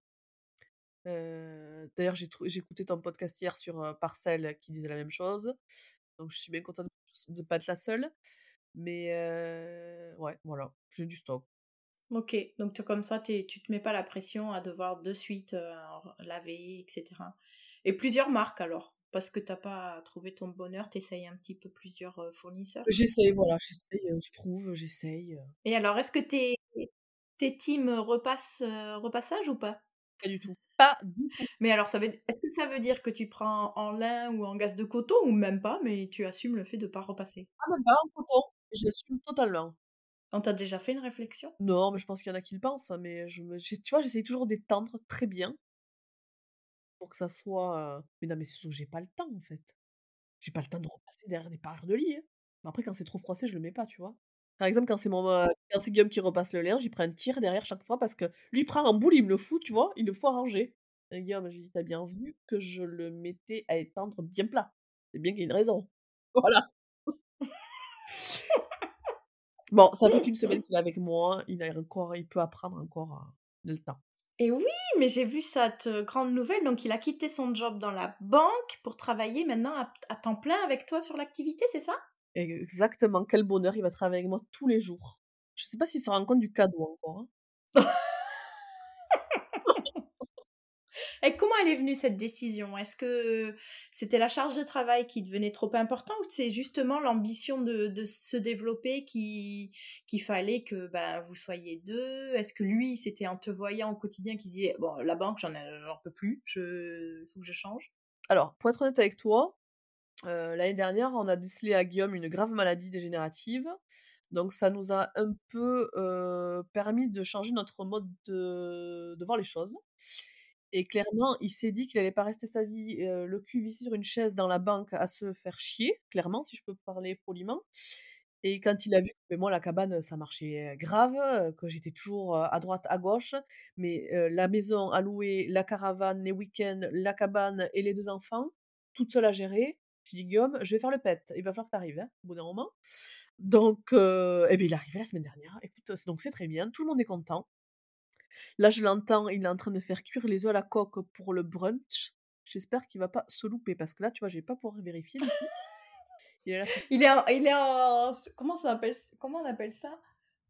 D'ailleurs j'ai écouté ton podcast hier sur, heu, Parcelles qui disait la même chose, donc je suis bien contente de pas être la seule. Mais ouais, voilà, j'ai du stock. OK, donc tu comme ça, tu te mets pas la pression à devoir de suite, laver et cetera. Et plusieurs marques alors? Parce que tu as pas trouvé ton bonheur, tu essayes un petit peu plusieurs, fournisseurs? J'essaye, voilà, j'essaye, je trouve, j'essaye, Et alors, est-ce que tu es tu es team repasse, repassage ou pas? Pas du tout, pas du tout. Mais alors ça veut est-ce que ça veut dire que tu prends en lin ou en gaze de coton ou même pas, mais tu assumes le fait de pas repasser? Ah même pas, en coton, j'assume totalement. On t'a déjà fait une réflexion? Non, mais je pense qu'il y en a qui le pensent, hein, mais je tu vois, j'essaye toujours d'étendre très bien pour que ça soit, mais non, mais c'est j'ai pas le temps, en fait. J'ai pas le temps de repasser derrière des parures de lit, hein. Mais après quand c'est trop froissé, je le mets pas, tu vois? Par exemple, quand c'est mon, heu, quand c'est Guillaume qui repasse le linge, il prend un tir derrière chaque fois parce que lui, il prend en boule, il me le fout, tu vois? Il le fout ranger. Et Guillaume, je lui dis: «Tu as bien vu que je le mettais à étendre bien plat. C'est bien qu'il y ait une raison». [LAUGHS] Voilà. Bon, ça fait qu'une semaine qu'il est avec moi, il a encore il peut apprendre encore, heu, le temps. Et oui, mais j'ai vu cette, heu, grande nouvelle, donc il a quitté son job dans la banque pour travailler maintenant à temps plein avec toi sur l'activité, c'est ça? Exactement, quel bonheur, il va travailler avec moi tous les jours. Je sais pas s'il se rend compte du cadeau encore, hein. [LAUGHS] Et comment elle est venue cette décision? Est-ce que c'était la charge de travail qui devenait trop important ou c'est justement l'ambition de de se développer qui qu'il fallait que, bah, vous soyez 2? Est-ce que lui, c'était en te voyant au quotidien qu'il se disait: «Bon, la banque, j'en peux plus, je faut que je change»? Alors, pour être honnête avec toi, heu, l'année dernière, on a décelé à Guillaume une grave maladie dégénérative, donc ça nous a un peu, heu, permis de changer notre mode de voir les choses. Et clairement, il s'est dit qu'il allait pas rester sa vie, heu, le cul vissé sur une chaise dans la banque à se faire chier, clairement, si je peux parler poliment. Et quand il a vu que moi la cabane, ça marchait, grave, que j'étais toujours, à droite, à gauche, mais la maison à louer, la caravane, les week-ends, la cabane et les 2 enfants, toute seule à gérer. J'ai dit: «Guillaume, je vais faire le PET, il va falloir que tu arrives, hein, au bout d'un moment». Donc et beh, il est arrivé la semaine dernière. Écoute, donc c'est très bien, tout le monde est content. Là, je l'entends, il est en train de faire cuire les œufs à la coque pour le brunch. J'espère qu'il va pas se louper parce que là, tu vois, je vais pas pouvoir vérifier. Il l'air Il est en il est en comment ça appelle comment on appelle ça?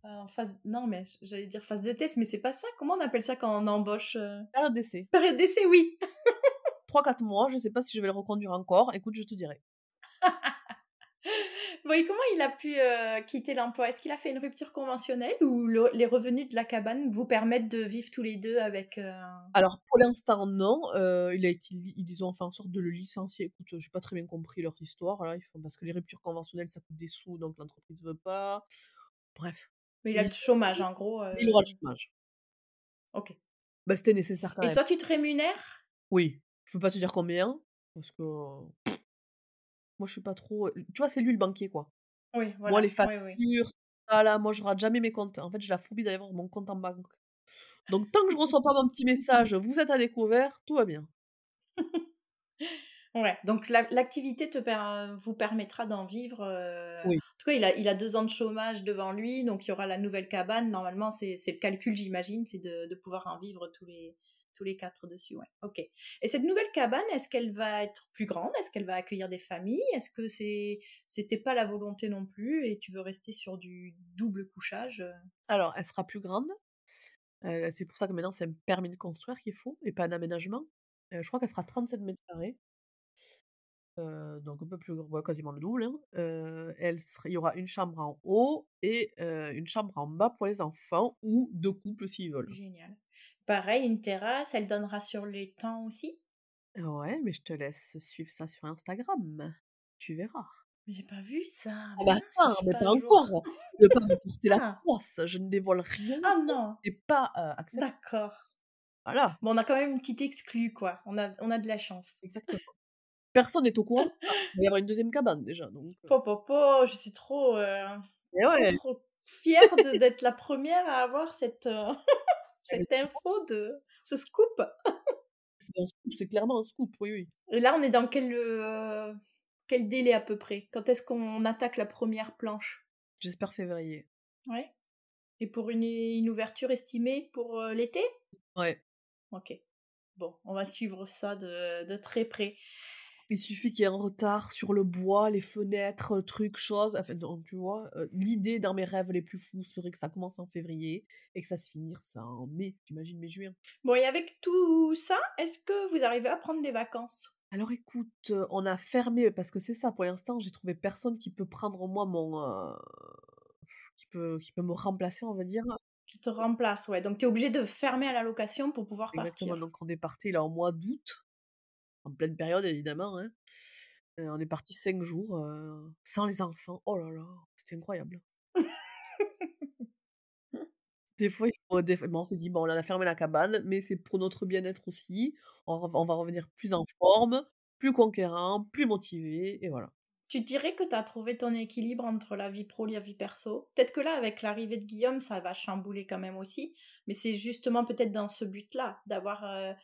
En phase non, mais j'allais dire phase de test, mais c'est pas ça? Comment on appelle ça quand on embauche, heu? période d'essai. Période d'essai, oui! [LAUGHS] 3-4 mois, je sais pas si je vais le reconduire encore. Écoute, je te dirai. [LAUGHS] Bon et comment il a pu, heu, quitter l'emploi? Est-ce qu'il a fait une rupture conventionnelle ou le les revenus de la cabane vous permettent de vivre tous les 2 avec, heu Alors pour l'instant, non, heu, il a été li ils ont fait en sorte de le licencier. Écoute, j'ai pas très bien compris leur histoire là, ils font parce que les ruptures conventionnelles, ça coûte des sous, donc l'entreprise veut pas. Bref, mais il a le chômage en gros, heu il aura le chômage. OK. Bah, c'était nécessaire quand Et même. toi, tu te rémunères? Oui, je peux pas te dire combien parce que moi je suis pas trop, tu vois, c'est lui le banquier quoi. Oui, Moi les voilà. Oui, oui. factures, ah là, moi je rate jamais mes comptes. En fait, j'ai la phobie d'aller voir mon compte en banque. Donc tant que je reçois pas mon petit message: «Vous êtes à découvert», tout va bien. [LAUGHS] Ouais, donc l'ac l'activité per vous permettra d'en vivre, en tout cas, il a il a 2 ans de chômage devant lui, donc il y aura la nouvelle cabane. Normalement, c'est c'est le calcul, j'imagine, c'est de de pouvoir en vivre tous les tous les 4 dessus, ouais. OK. Et cette nouvelle cabane, est-ce qu'elle va être plus grande? Est-ce qu'elle va accueillir des familles? Est-ce que c'est c'était pas la volonté non plus et tu veux rester sur du double couchage, heu? Alors, elle sera plus grande, heu, c'est pour ça que maintenant c'est un permis de construire qu'il faut et pas un aménagement. Heu, je crois qu'elle fera 37 m². heu, donc un peu plus ouais, quasiment le double, hein. Elle il y aura une chambre en haut et une chambre en bas pour les enfants ou 2 couples s'ils veulent. Génial. Pareil, une terrasse, elle donnera sur l'étang aussi? Ouais, mais je te laisse suivre ça sur Instagram. Tu verras. Mais j'ai pas vu ça, Ah bah, attends, mais pas pas encore! Veux pas me porter la Ah! poisse, je ne dévoile rien Ah non! c'est pas, accepté. D'accord. Voilà, Bon, on a quand même une petite exclue, quoi. On a on a de la chance. exactement. Personne n'est au courant. [LAUGHS] Il va y avoir une 2e cabane déjà, donc heu Po, po, po, je suis trop, et trop, ouais, trop fière d'être la première à avoir cette, mais [LAUGHS] cette info de ce scoop. c'est clairement un scoop, oui, oui. Et là, on est dans quel, heu, quel délai à peu près? Quand est-ce qu'on attaque la première planche? J'espère février. Ouais? Et pour une une ouverture estimée pour, heu, l'été? Ouais. OK. Bon, on va suivre ça de de très près. Il suffit qu'il y ait un retard sur le bois, les fenêtres, trucs, choses, enfin donc tu vois? Heu, l'idée dans mes rêves les plus fous serait que ça commence en février et que ça se finisse en mai, j'imagine mai-juin. Bon et avec tout ça, est-ce que vous arrivez à prendre des vacances? Alors écoute, heu, on a fermé parce que c'est ça, pour l'instant, j'ai trouvé personne qui peut prendre moi mon, qui peut qui peut me remplacer, on va dire. Qui te remplace, ouais, donc tu es obligé de fermer à la location pour pouvoir Exactement, partir. donc on est parti là, au mois d'août, en pleine période évidemment, hein. Heu, on est parti 5 jours, heu, sans les enfants. Oh là là, c'était incroyable. Des fois, il faut des fois bon, on s'est dit: «Bon, on a fermé la cabane, mais c'est pour notre bien-être aussi. On va revenir plus en forme, plus conquérant, plus motivé et voilà». Tu dirais que tu as trouvé ton équilibre entre la vie pro et la vie perso? Peut-être que là, avec l'arrivée de Guillaume, ça va chambouler quand même aussi, mais c'est justement peut-être dans ce but-là, d'avoir, heu,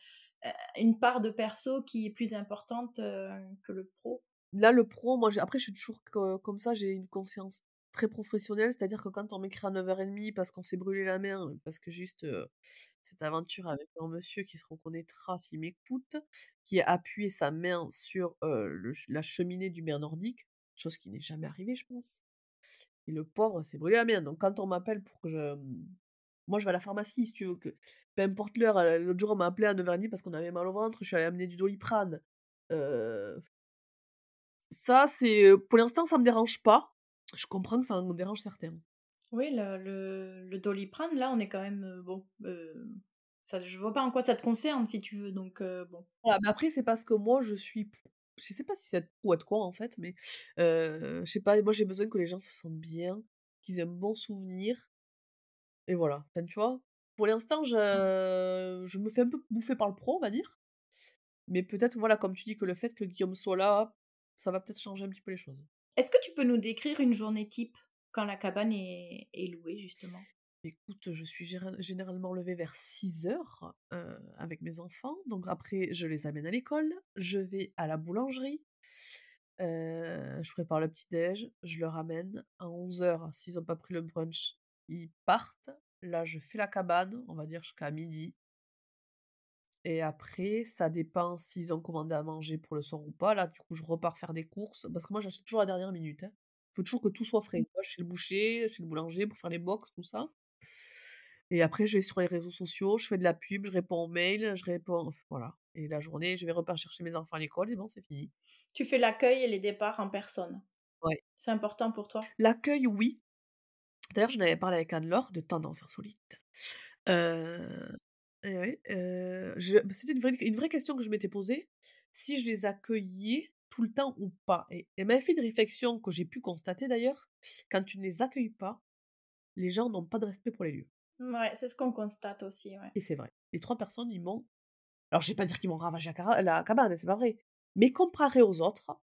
une part de perso qui est plus importante, heu, que le pro? Là, le pro, moi, après je suis toujours co comme ça, j'ai une conscience très professionnelle, c'est-à-dire que quand on m'écrit à 9:30 parce qu'on s'est brûlé la main, parce que juste, heu, cette aventure avec un monsieur qui se reconnaîtra s'il m'écoute, qui a appuyé sa main sur, la cheminée du bain nordique, chose qui n'est jamais arrivée, je pense et le pauvre s'est brûlé la main, donc quand on m'appelle pour que je, moi, je vais à la pharmacie si tu veux que peu importe l'heure, heu, l'autre jour, on m'a appelé à 9:30 parce qu'on avait mal au ventre, je suis allée amener du Doliprane, heu ça, c'est, heu, pour l'instant, ça me dérange pas. Je comprends que ça en dérange certains. Oui, le le le Doliprane, là, on est quand même, heu, bon, heu, ça je vois pas en quoi ça te concerne si tu veux, donc bon. Voilà, mais après, c'est parce que moi, je suis je sais pas si c'est ou être con, en fait, mais heu, je sais pas, moi, j'ai besoin que les gens se sentent bien, qu'ils aient un bon souvenir et voilà. Enfin, tu vois? Pour l'instant, je je me fais un peu bouffer par le pro, on va dire, mais peut-être, voilà, comme tu dis, que le fait que Guillaume soit là, ça va peut-être changer un petit peu les choses. Est-ce que tu peux nous décrire une journée type quand la cabane est est louée, justement? Écoute, je suis généralement levée vers 6:00, heu, avec mes enfants, donc après je les amène à l'école, je vais à la boulangerie, heu, je prépare le petit déj, je le ramène. À 11:00, s'ils ont pas pris le brunch, ils partent. Là, je fais la cabane, on va dire jusqu'à midi. et après ça dépend s'ils ont commandé à manger pour le soir ou pas. Là, du coup, je repars faire des courses parce que moi j'achète toujours à la dernière minute, hein. Faut toujours que tout soit frais, tu vois? Chez le boucher, chez le boulanger pour faire les box, tout ça. Et après, je vais sur les réseaux sociaux, je fais de la pub, je réponds aux mails, je réponds voilà. Et la journée, je vais repas chercher mes enfants à l'école et bon, c'est fini. Tu fais l'accueil et les départs en personne. Ouais. C'est important pour toi? L'accueil, oui. D'ailleurs, j'en avais parlé avec Anne-Laure de Tendance Insolite. Heu et oui, heu, je c'était une vraie une vraie question que je m'étais posée, si je les accueillais tout le temps ou pas? Et elle m'avait fait une réflexion que j'ai pu constater d'ailleurs, quand tu ne les accueilles pas, les gens n'ont pas de respect pour les lieux. Ouais, c'est ce qu'on constate aussi, ouais. Et c'est vrai. Les 3 personnes, ils m'ont alors je vais pas dire qu'ils m'ont ravagé la cara la cabane, c'est pas vrai. Mais comparé aux autres,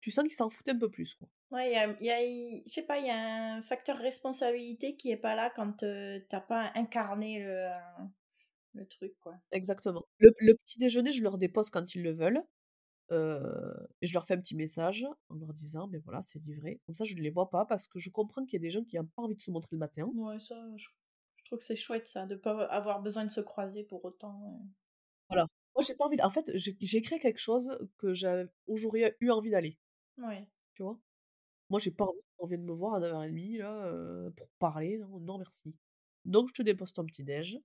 tu sens qu'ils s'en foutent un peu plus, quoi. Ouais, il y a y a je sais pas, il y a un facteur responsabilité qui est pas là quand, heu, tu as pas incarné le, le truc, quoi. Exactement. Le le petit déjeuner, je leur dépose quand ils le veulent, heu et je leur fais un petit message en leur disant: «Beh, voilà, c'est livré». Comme ça, je ne les vois pas parce que je comprends qu'il y a des gens qui ont pas envie de se montrer le matin. Ouais, ça, je je trouve que c'est chouette ça, de pas avoir besoin de se croiser pour autant. Voilà. Moi, j'ai pas envie en fait, j'ai créé quelque chose que j'aurais eu envie d'aller, Ouais. tu vois? Moi, j'ai pas envie qu'on vienne me voir à 9:30 là, heu, pour parler, non, non merci. Donc je te dépose ton petit déj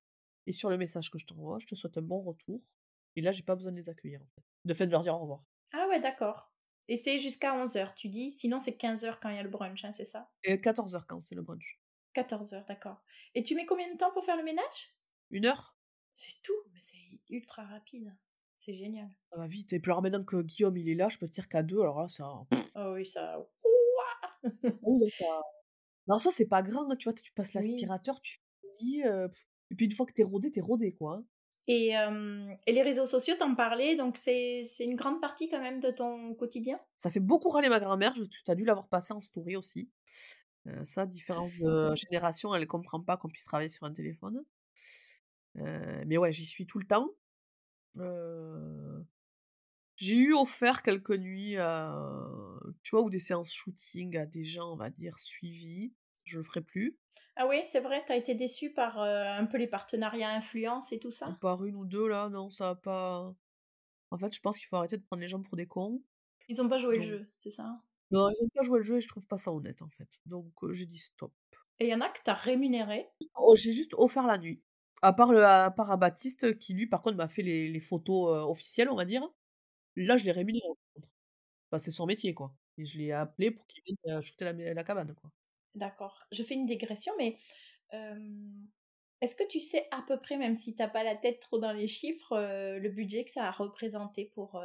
et sur le message que je t'envoie, je te souhaite un bon retour et là, j'ai pas besoin de les accueillir, en fait. De fait, de leur dire au revoir. Ah ouais, d'accord. Et c'est jusqu'à 11h, tu dis? Sinon, c'est 15h quand il y a le brunch, hein, c'est ça? Et 14h quand c'est le brunch. 14h, d'accord. Et tu mets combien de temps pour faire le ménage? 1 heure. C'est tout, mais c'est ultra rapide. C'est génial. Ça va vite et puis alors maintenant que Guillaume il est là, je peux te dire qu'à 2 alors là ça Oh oui, ça [LAUGHS] oui, ça mais en soi c'est pas grand, hein, tu vois? Tu passes Oui. l'aspirateur, tu fais le lit, heu, et puis une fois que tu es rodé, tu es rodé, quoi, hein. Et et les réseaux sociaux, tu en parlais, donc c'est une grande partie quand même de ton quotidien? Ça fait beaucoup râler ma grand-mère, tu as dû l'avoir passé en story aussi. Ça, différence de [LAUGHS] génération, elle comprend pas qu'on puisse travailler sur un téléphone. Mais ouais, j'y suis tout le temps. J'ai eu offert quelques nuits, heu, tu vois? Ou des séances shooting à des gens, on va dire, suivis. Je le ferai plus. Ah oui, c'est vrai, tu as été déçue par, heu, un peu les partenariats influence et tout ça? Par 1 ou 2 là, non, ça a pas en fait, je pense qu'il faut arrêter de prendre les gens pour des cons. Ils ont pas joué le jeu, c'est ça? non, ils ont pas joué le jeu et je trouve pas ça honnête, en fait. Donc heu, j'ai dit: «Stop». Et il y en a que tu as rémunérés? Oh, j'ai juste offert la nuit. À part le à part à Baptiste qui lui, par contre, m'a fait les les photos, officielles, on va dire. Là, je l'ai rémunéré. Bah, c'est son métier, quoi et je l'ai appelé pour qu'il vienne, shooter la cabane, quoi. D'accord. Je fais une digression, mais est-ce que tu sais à peu près, même si tu as pas la tête trop dans les chiffres, le budget que ça a représenté pour,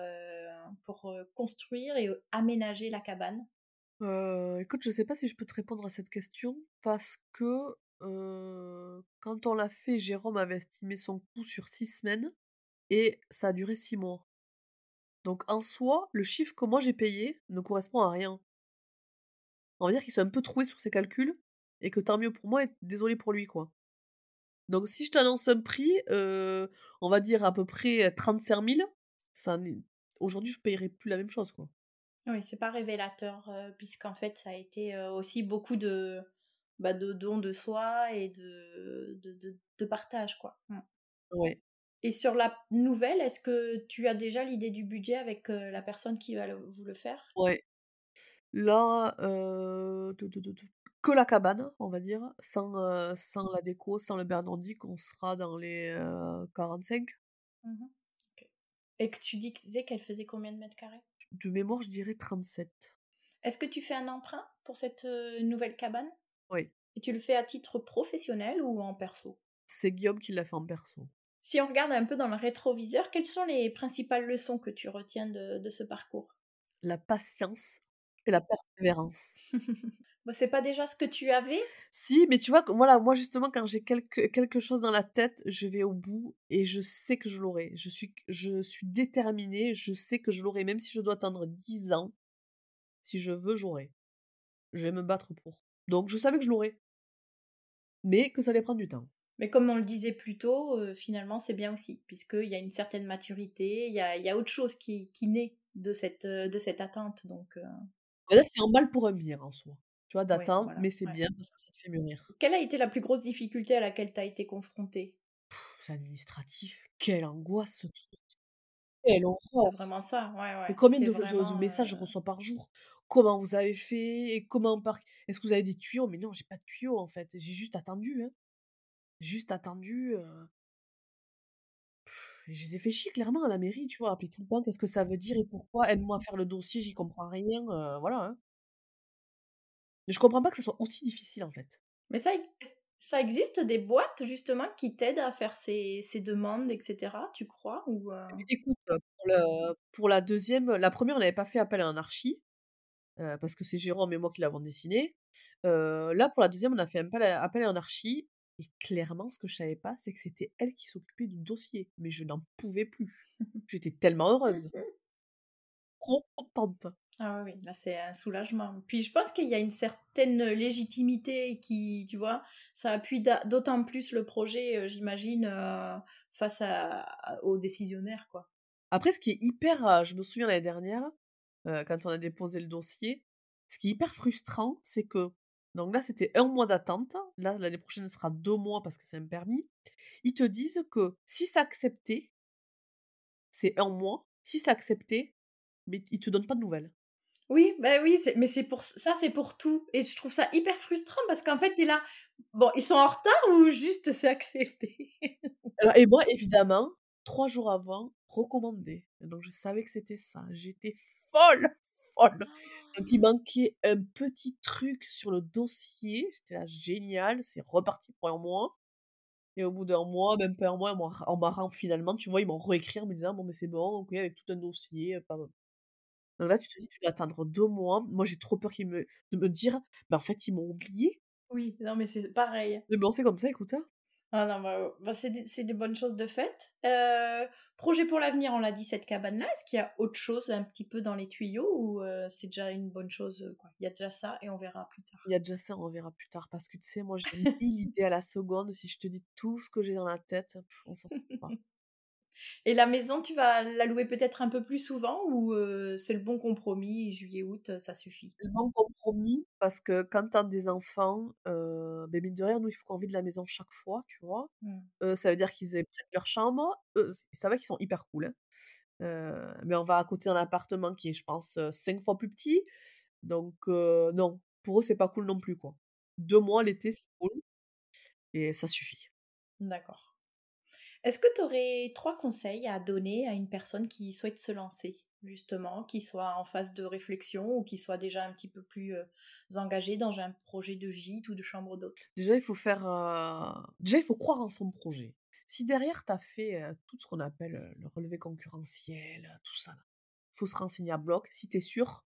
pour, construire et aménager la cabane? Écoute, je sais pas si je peux te répondre à cette question parce que, quand on l'a fait, Jérôme avait estimé son coût sur 6 semaines et ça a duré 6 mois. Donc en soi, le chiffre que moi j'ai payé ne correspond à rien. On va dire qu'il s'est un peu troué sur ses calculs et que tant mieux pour moi et désolée pour lui, quoi. Donc si je t'annonce un prix, heu, on va dire à peu près 35 000, ça n'est aujourd'hui je payerais plus la même chose, quoi. Oui, c'est pas révélateur, heu, puisqu'en fait, ça a été, heu, aussi beaucoup de, bah, de dons de soi et de de de de partage, quoi. Mmh. Ouais. Et sur la nouvelle, est-ce que tu as déjà l'idée du budget avec, la personne qui va le vous le faire? Ouais. Là, que la cabane, on va dire, sans, sans la déco, sans le Bernardique, on sera dans les, heu, 45. Mmh. Et que tu disais qu'elle faisait combien de mètres carrés? De mémoire, je dirais 37. Est-ce que tu fais un emprunt pour cette, nouvelle cabane? Oui, Et tu le fais à titre professionnel ou en perso? c'est Guillaume qui l'a fait en perso. Si on regarde un peu dans le rétroviseur, quelles sont les principales leçons que tu retiens de de ce parcours? La patience et la persévérance. [LAUGHS] Bah, c'est pas déjà ce que tu avais? Si, mais tu vois, que voilà, moi justement quand j'ai quelque quelque chose dans la tête, je vais au bout et je sais que je l'aurai. Je suis je suis déterminée, je sais que je l'aurai, même si je dois attendre 10 ans. Si je veux, j'aurai. Je vais me battre pour. Donc je savais que je l'aurais. Mais que ça allait prendre du temps. Mais comme on le disait plus tôt, heu, finalement, c'est bien aussi, puisqu'il y a une certaine maturité, il y a il y a autre chose qui qui naît de cette, de cette attente donc que c'est un mal pour un bien en soi. Tu vois, ouais, voilà, mais c'est ouais. bien parce que ça te fait mûrir. Quelle a été la plus grosse difficulté à laquelle tu as été confrontée? Pff, C'est administratif. Quelle angoisse ce truc. Quelle C'est horreur. vraiment ça, ouais, Mais ouais, combien de, messages je reçois par jour? Comment vous avez fait? Et comment par... Est-ce que vous avez des tuyaux? Mais non, j'ai pas de tuyaux en fait. J'ai juste attendu. Hein. Juste attendu. euh, je les ai fait chier clairement à la mairie, tu vois. Appeler tout le temps, qu'est-ce que ça veut dire et pourquoi Aide-moi à faire le dossier, j'y comprends rien. euh, voilà. Hein. Mais je comprends pas que ça soit aussi difficile en fait. mais ça ça existe des boîtes justement qui t'aident à faire ces ces demandes et cetera, tu crois? Ou heu Mais écoute, euh, pour, le, pour la deuxième, la première, on n'avait pas fait appel à un archi, euh, parce que c'est Jérôme et moi qui l'avons dessiné. Euh, là, pour la deuxième, on a fait appel à, appel à un archi. Et clairement, ce que je savais pas, c'est que c'était elle qui s'occupait du dossier. Mais je n'en pouvais plus. [LAUGHS] J'étais tellement heureuse. Trop contente. Ah oui, là c'est un soulagement. Puis je pense qu'il y a une certaine légitimité qui, tu vois, ça appuie d'a- d'autant plus le projet, euh, j'imagine, euh, face à, aux décisionnaires, quoi. Après, ce qui est hyper, euh, je me souviens l'année dernière, euh, quand on a déposé le dossier, ce qui est hyper frustrant, c'est que, donc là, c'était un mois d'attente. Là, l'année prochaine, ce sera deux mois parce que c'est un permis. Ils te disent que si c'est accepté, c'est un mois. Si c'est accepté, mais ils te donnent pas de nouvelles. Oui, bah oui, mais c'est pour ça, c'est pour tout. Et je trouve ça hyper frustrant parce qu'en fait, t'es là, bon, ils sont en retard ou juste c'est accepté? [LAUGHS] Alors, et moi, évidemment, trois jours avant, recommandé. Donc je savais que c'était ça. J'étais folle, folle. Donc il manquait un petit truc sur le dossier. J'étais là, génial, c'est reparti pour un mois. Et au bout d'un mois, même pas un mois, on m'a finalement, tu vois, ils m'ont réécrit en me disant, bon, mais c'est bon, ok, avec tout un dossier, pas donc là, tu te dis, tu vas attendre deux mois. Moi, j'ai trop peur me, de me dire, mais en fait, ils m'ont oublié. Oui, non, mais c'est pareil. De me lancer comme ça, écoute. Hein. Ah non, bah, bah c'est des, bonnes choses de fait. Euh, projet pour l'avenir, on l'a dit, cette cabane-là. Est-ce qu'il y a autre chose un petit peu dans les tuyaux ou euh, c'est déjà une bonne chose euh, quoi? Il y a déjà ça et on verra plus tard. Il y a déjà ça, on verra plus tard. Parce que tu sais, moi, j'ai mis l'idée à la seconde. Si je te dis tout ce que j'ai dans la tête, on s'en fout pas. [LAUGHS] Et la maison, tu vas la louer peut-être un peu plus souvent ou c'est le bon compromis, juillet-août, ça suffit? Le bon compromis, parce que quand tu as des enfants, euh, ben mine de rien, nous, il faut qu'on vide la maison chaque fois, tu vois? Mmh. ça veut dire qu'ils aient leur chambre. ça va qu'ils sont hyper cool. Hein. mais on va à côté d'un appartement qui est, je pense, cinq fois plus petit. Donc, non, pour eux, c'est pas cool non plus, quoi. Deux mois l'été, c'est cool. Et ça suffit. D'accord. Est-ce que tu aurais trois conseils à donner à une personne qui souhaite se lancer, justement, qui soit en phase de réflexion ou qui soit déjà un petit peu plus engagée dans un projet de gîte ou de chambre d'hôte? Déjà, il faut faire. Déjà, il faut croire en son projet. Si derrière, tu as fait tout ce qu'on appelle le relevé concurrentiel, tout ça, il faut se renseigner à bloc. Si tu es sûr,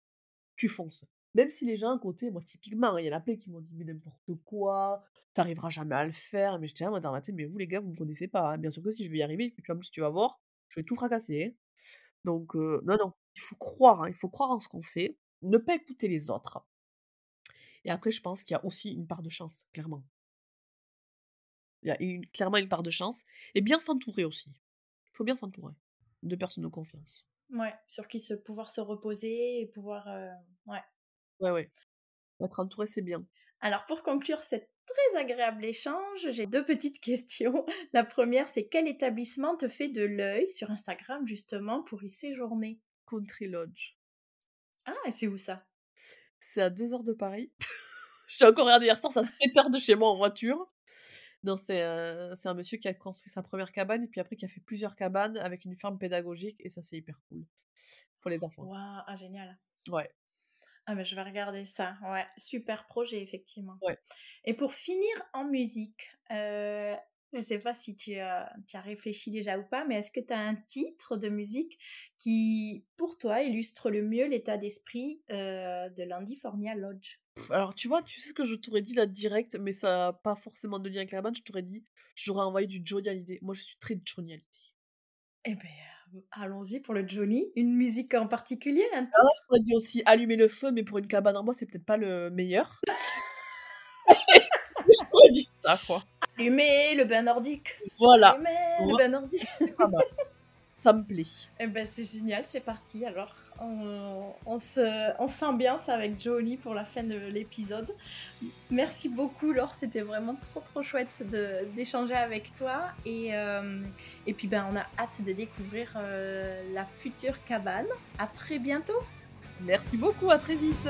tu fonces. Même si les gens à côté, moi typiquement, il y en a plein qui m'ont dit mais n'importe quoi, t'arriveras jamais à le faire. Mais j'étais là, moi mais vous les gars, vous me connaissez pas. Hein. Bien sûr que si je vais y arriver, puis en plus tu vas voir, je vais tout fracasser. Hein. Donc non, non, il faut croire, hein, il faut croire en ce qu'on fait, ne pas écouter les autres. Et après, je pense qu'il y a aussi une part de chance, clairement. Il y a clairement une part de chance. Et bien s'entourer aussi. Il faut bien s'entourer de personnes de confiance. Ouais, sur qui se, pouvoir se reposer et pouvoir. ouais. Ouais, ouais. Être entouré, c'est bien. Alors, pour conclure cet très agréable échange, j'ai deux petites [LAUGHS] questions. La première, c'est quel établissement te fait de l'œil sur Instagram, justement, pour y séjourner? Country Lodge. Ah, et c'est où ça? C'est à 2 heures de Paris. [LAUGHS] J'ai encore regardé hier soir, c'est à 7 heures de chez moi en voiture. Non, c'est un monsieur qui a construit sa première cabane et puis après qui a fait plusieurs cabanes avec une ferme pédagogique et ça, c'est hyper cool pour les enfants. Waouh, ah, génial. Ouais. Ah mais je vais regarder ça. Ouais, super projet effectivement. Ouais. Et pour finir en musique, euh, je ne sais pas si tu as, tu as réfléchi déjà ou pas, mais est-ce que tu as un titre de musique qui, pour toi, illustre le mieux l'état d'esprit euh, de l'Andifornia Lodge? Alors, tu vois, tu sais ce que je t'aurais dit là direct, mais ça n'a pas forcément de lien avec la bande, je t'aurais dit, j'aurais envoyé du Johnny Hallyday. Moi, je suis très Johnny Hallyday. Eh ben, allons-y pour le Johnny. Une musique en particulier un ah, Je pourrais dire aussi Allumer le feu, mais pour une cabane en bois, c'est peut-être pas le meilleur. [LAUGHS] je pourrais dire ça, quoi. Allumer le bain nordique. Voilà. Allumer le bain nordique. ça me plaît. Eh ben, c'est génial, c'est parti alors on, s'ambiance avec Johnny pour la fin de l'épisode. Merci beaucoup Laure, c'était vraiment trop trop chouette d'échanger avec toi et, euh, et puis ben on a hâte de découvrir euh, la future cabane. À très bientôt. Merci beaucoup, à très vite.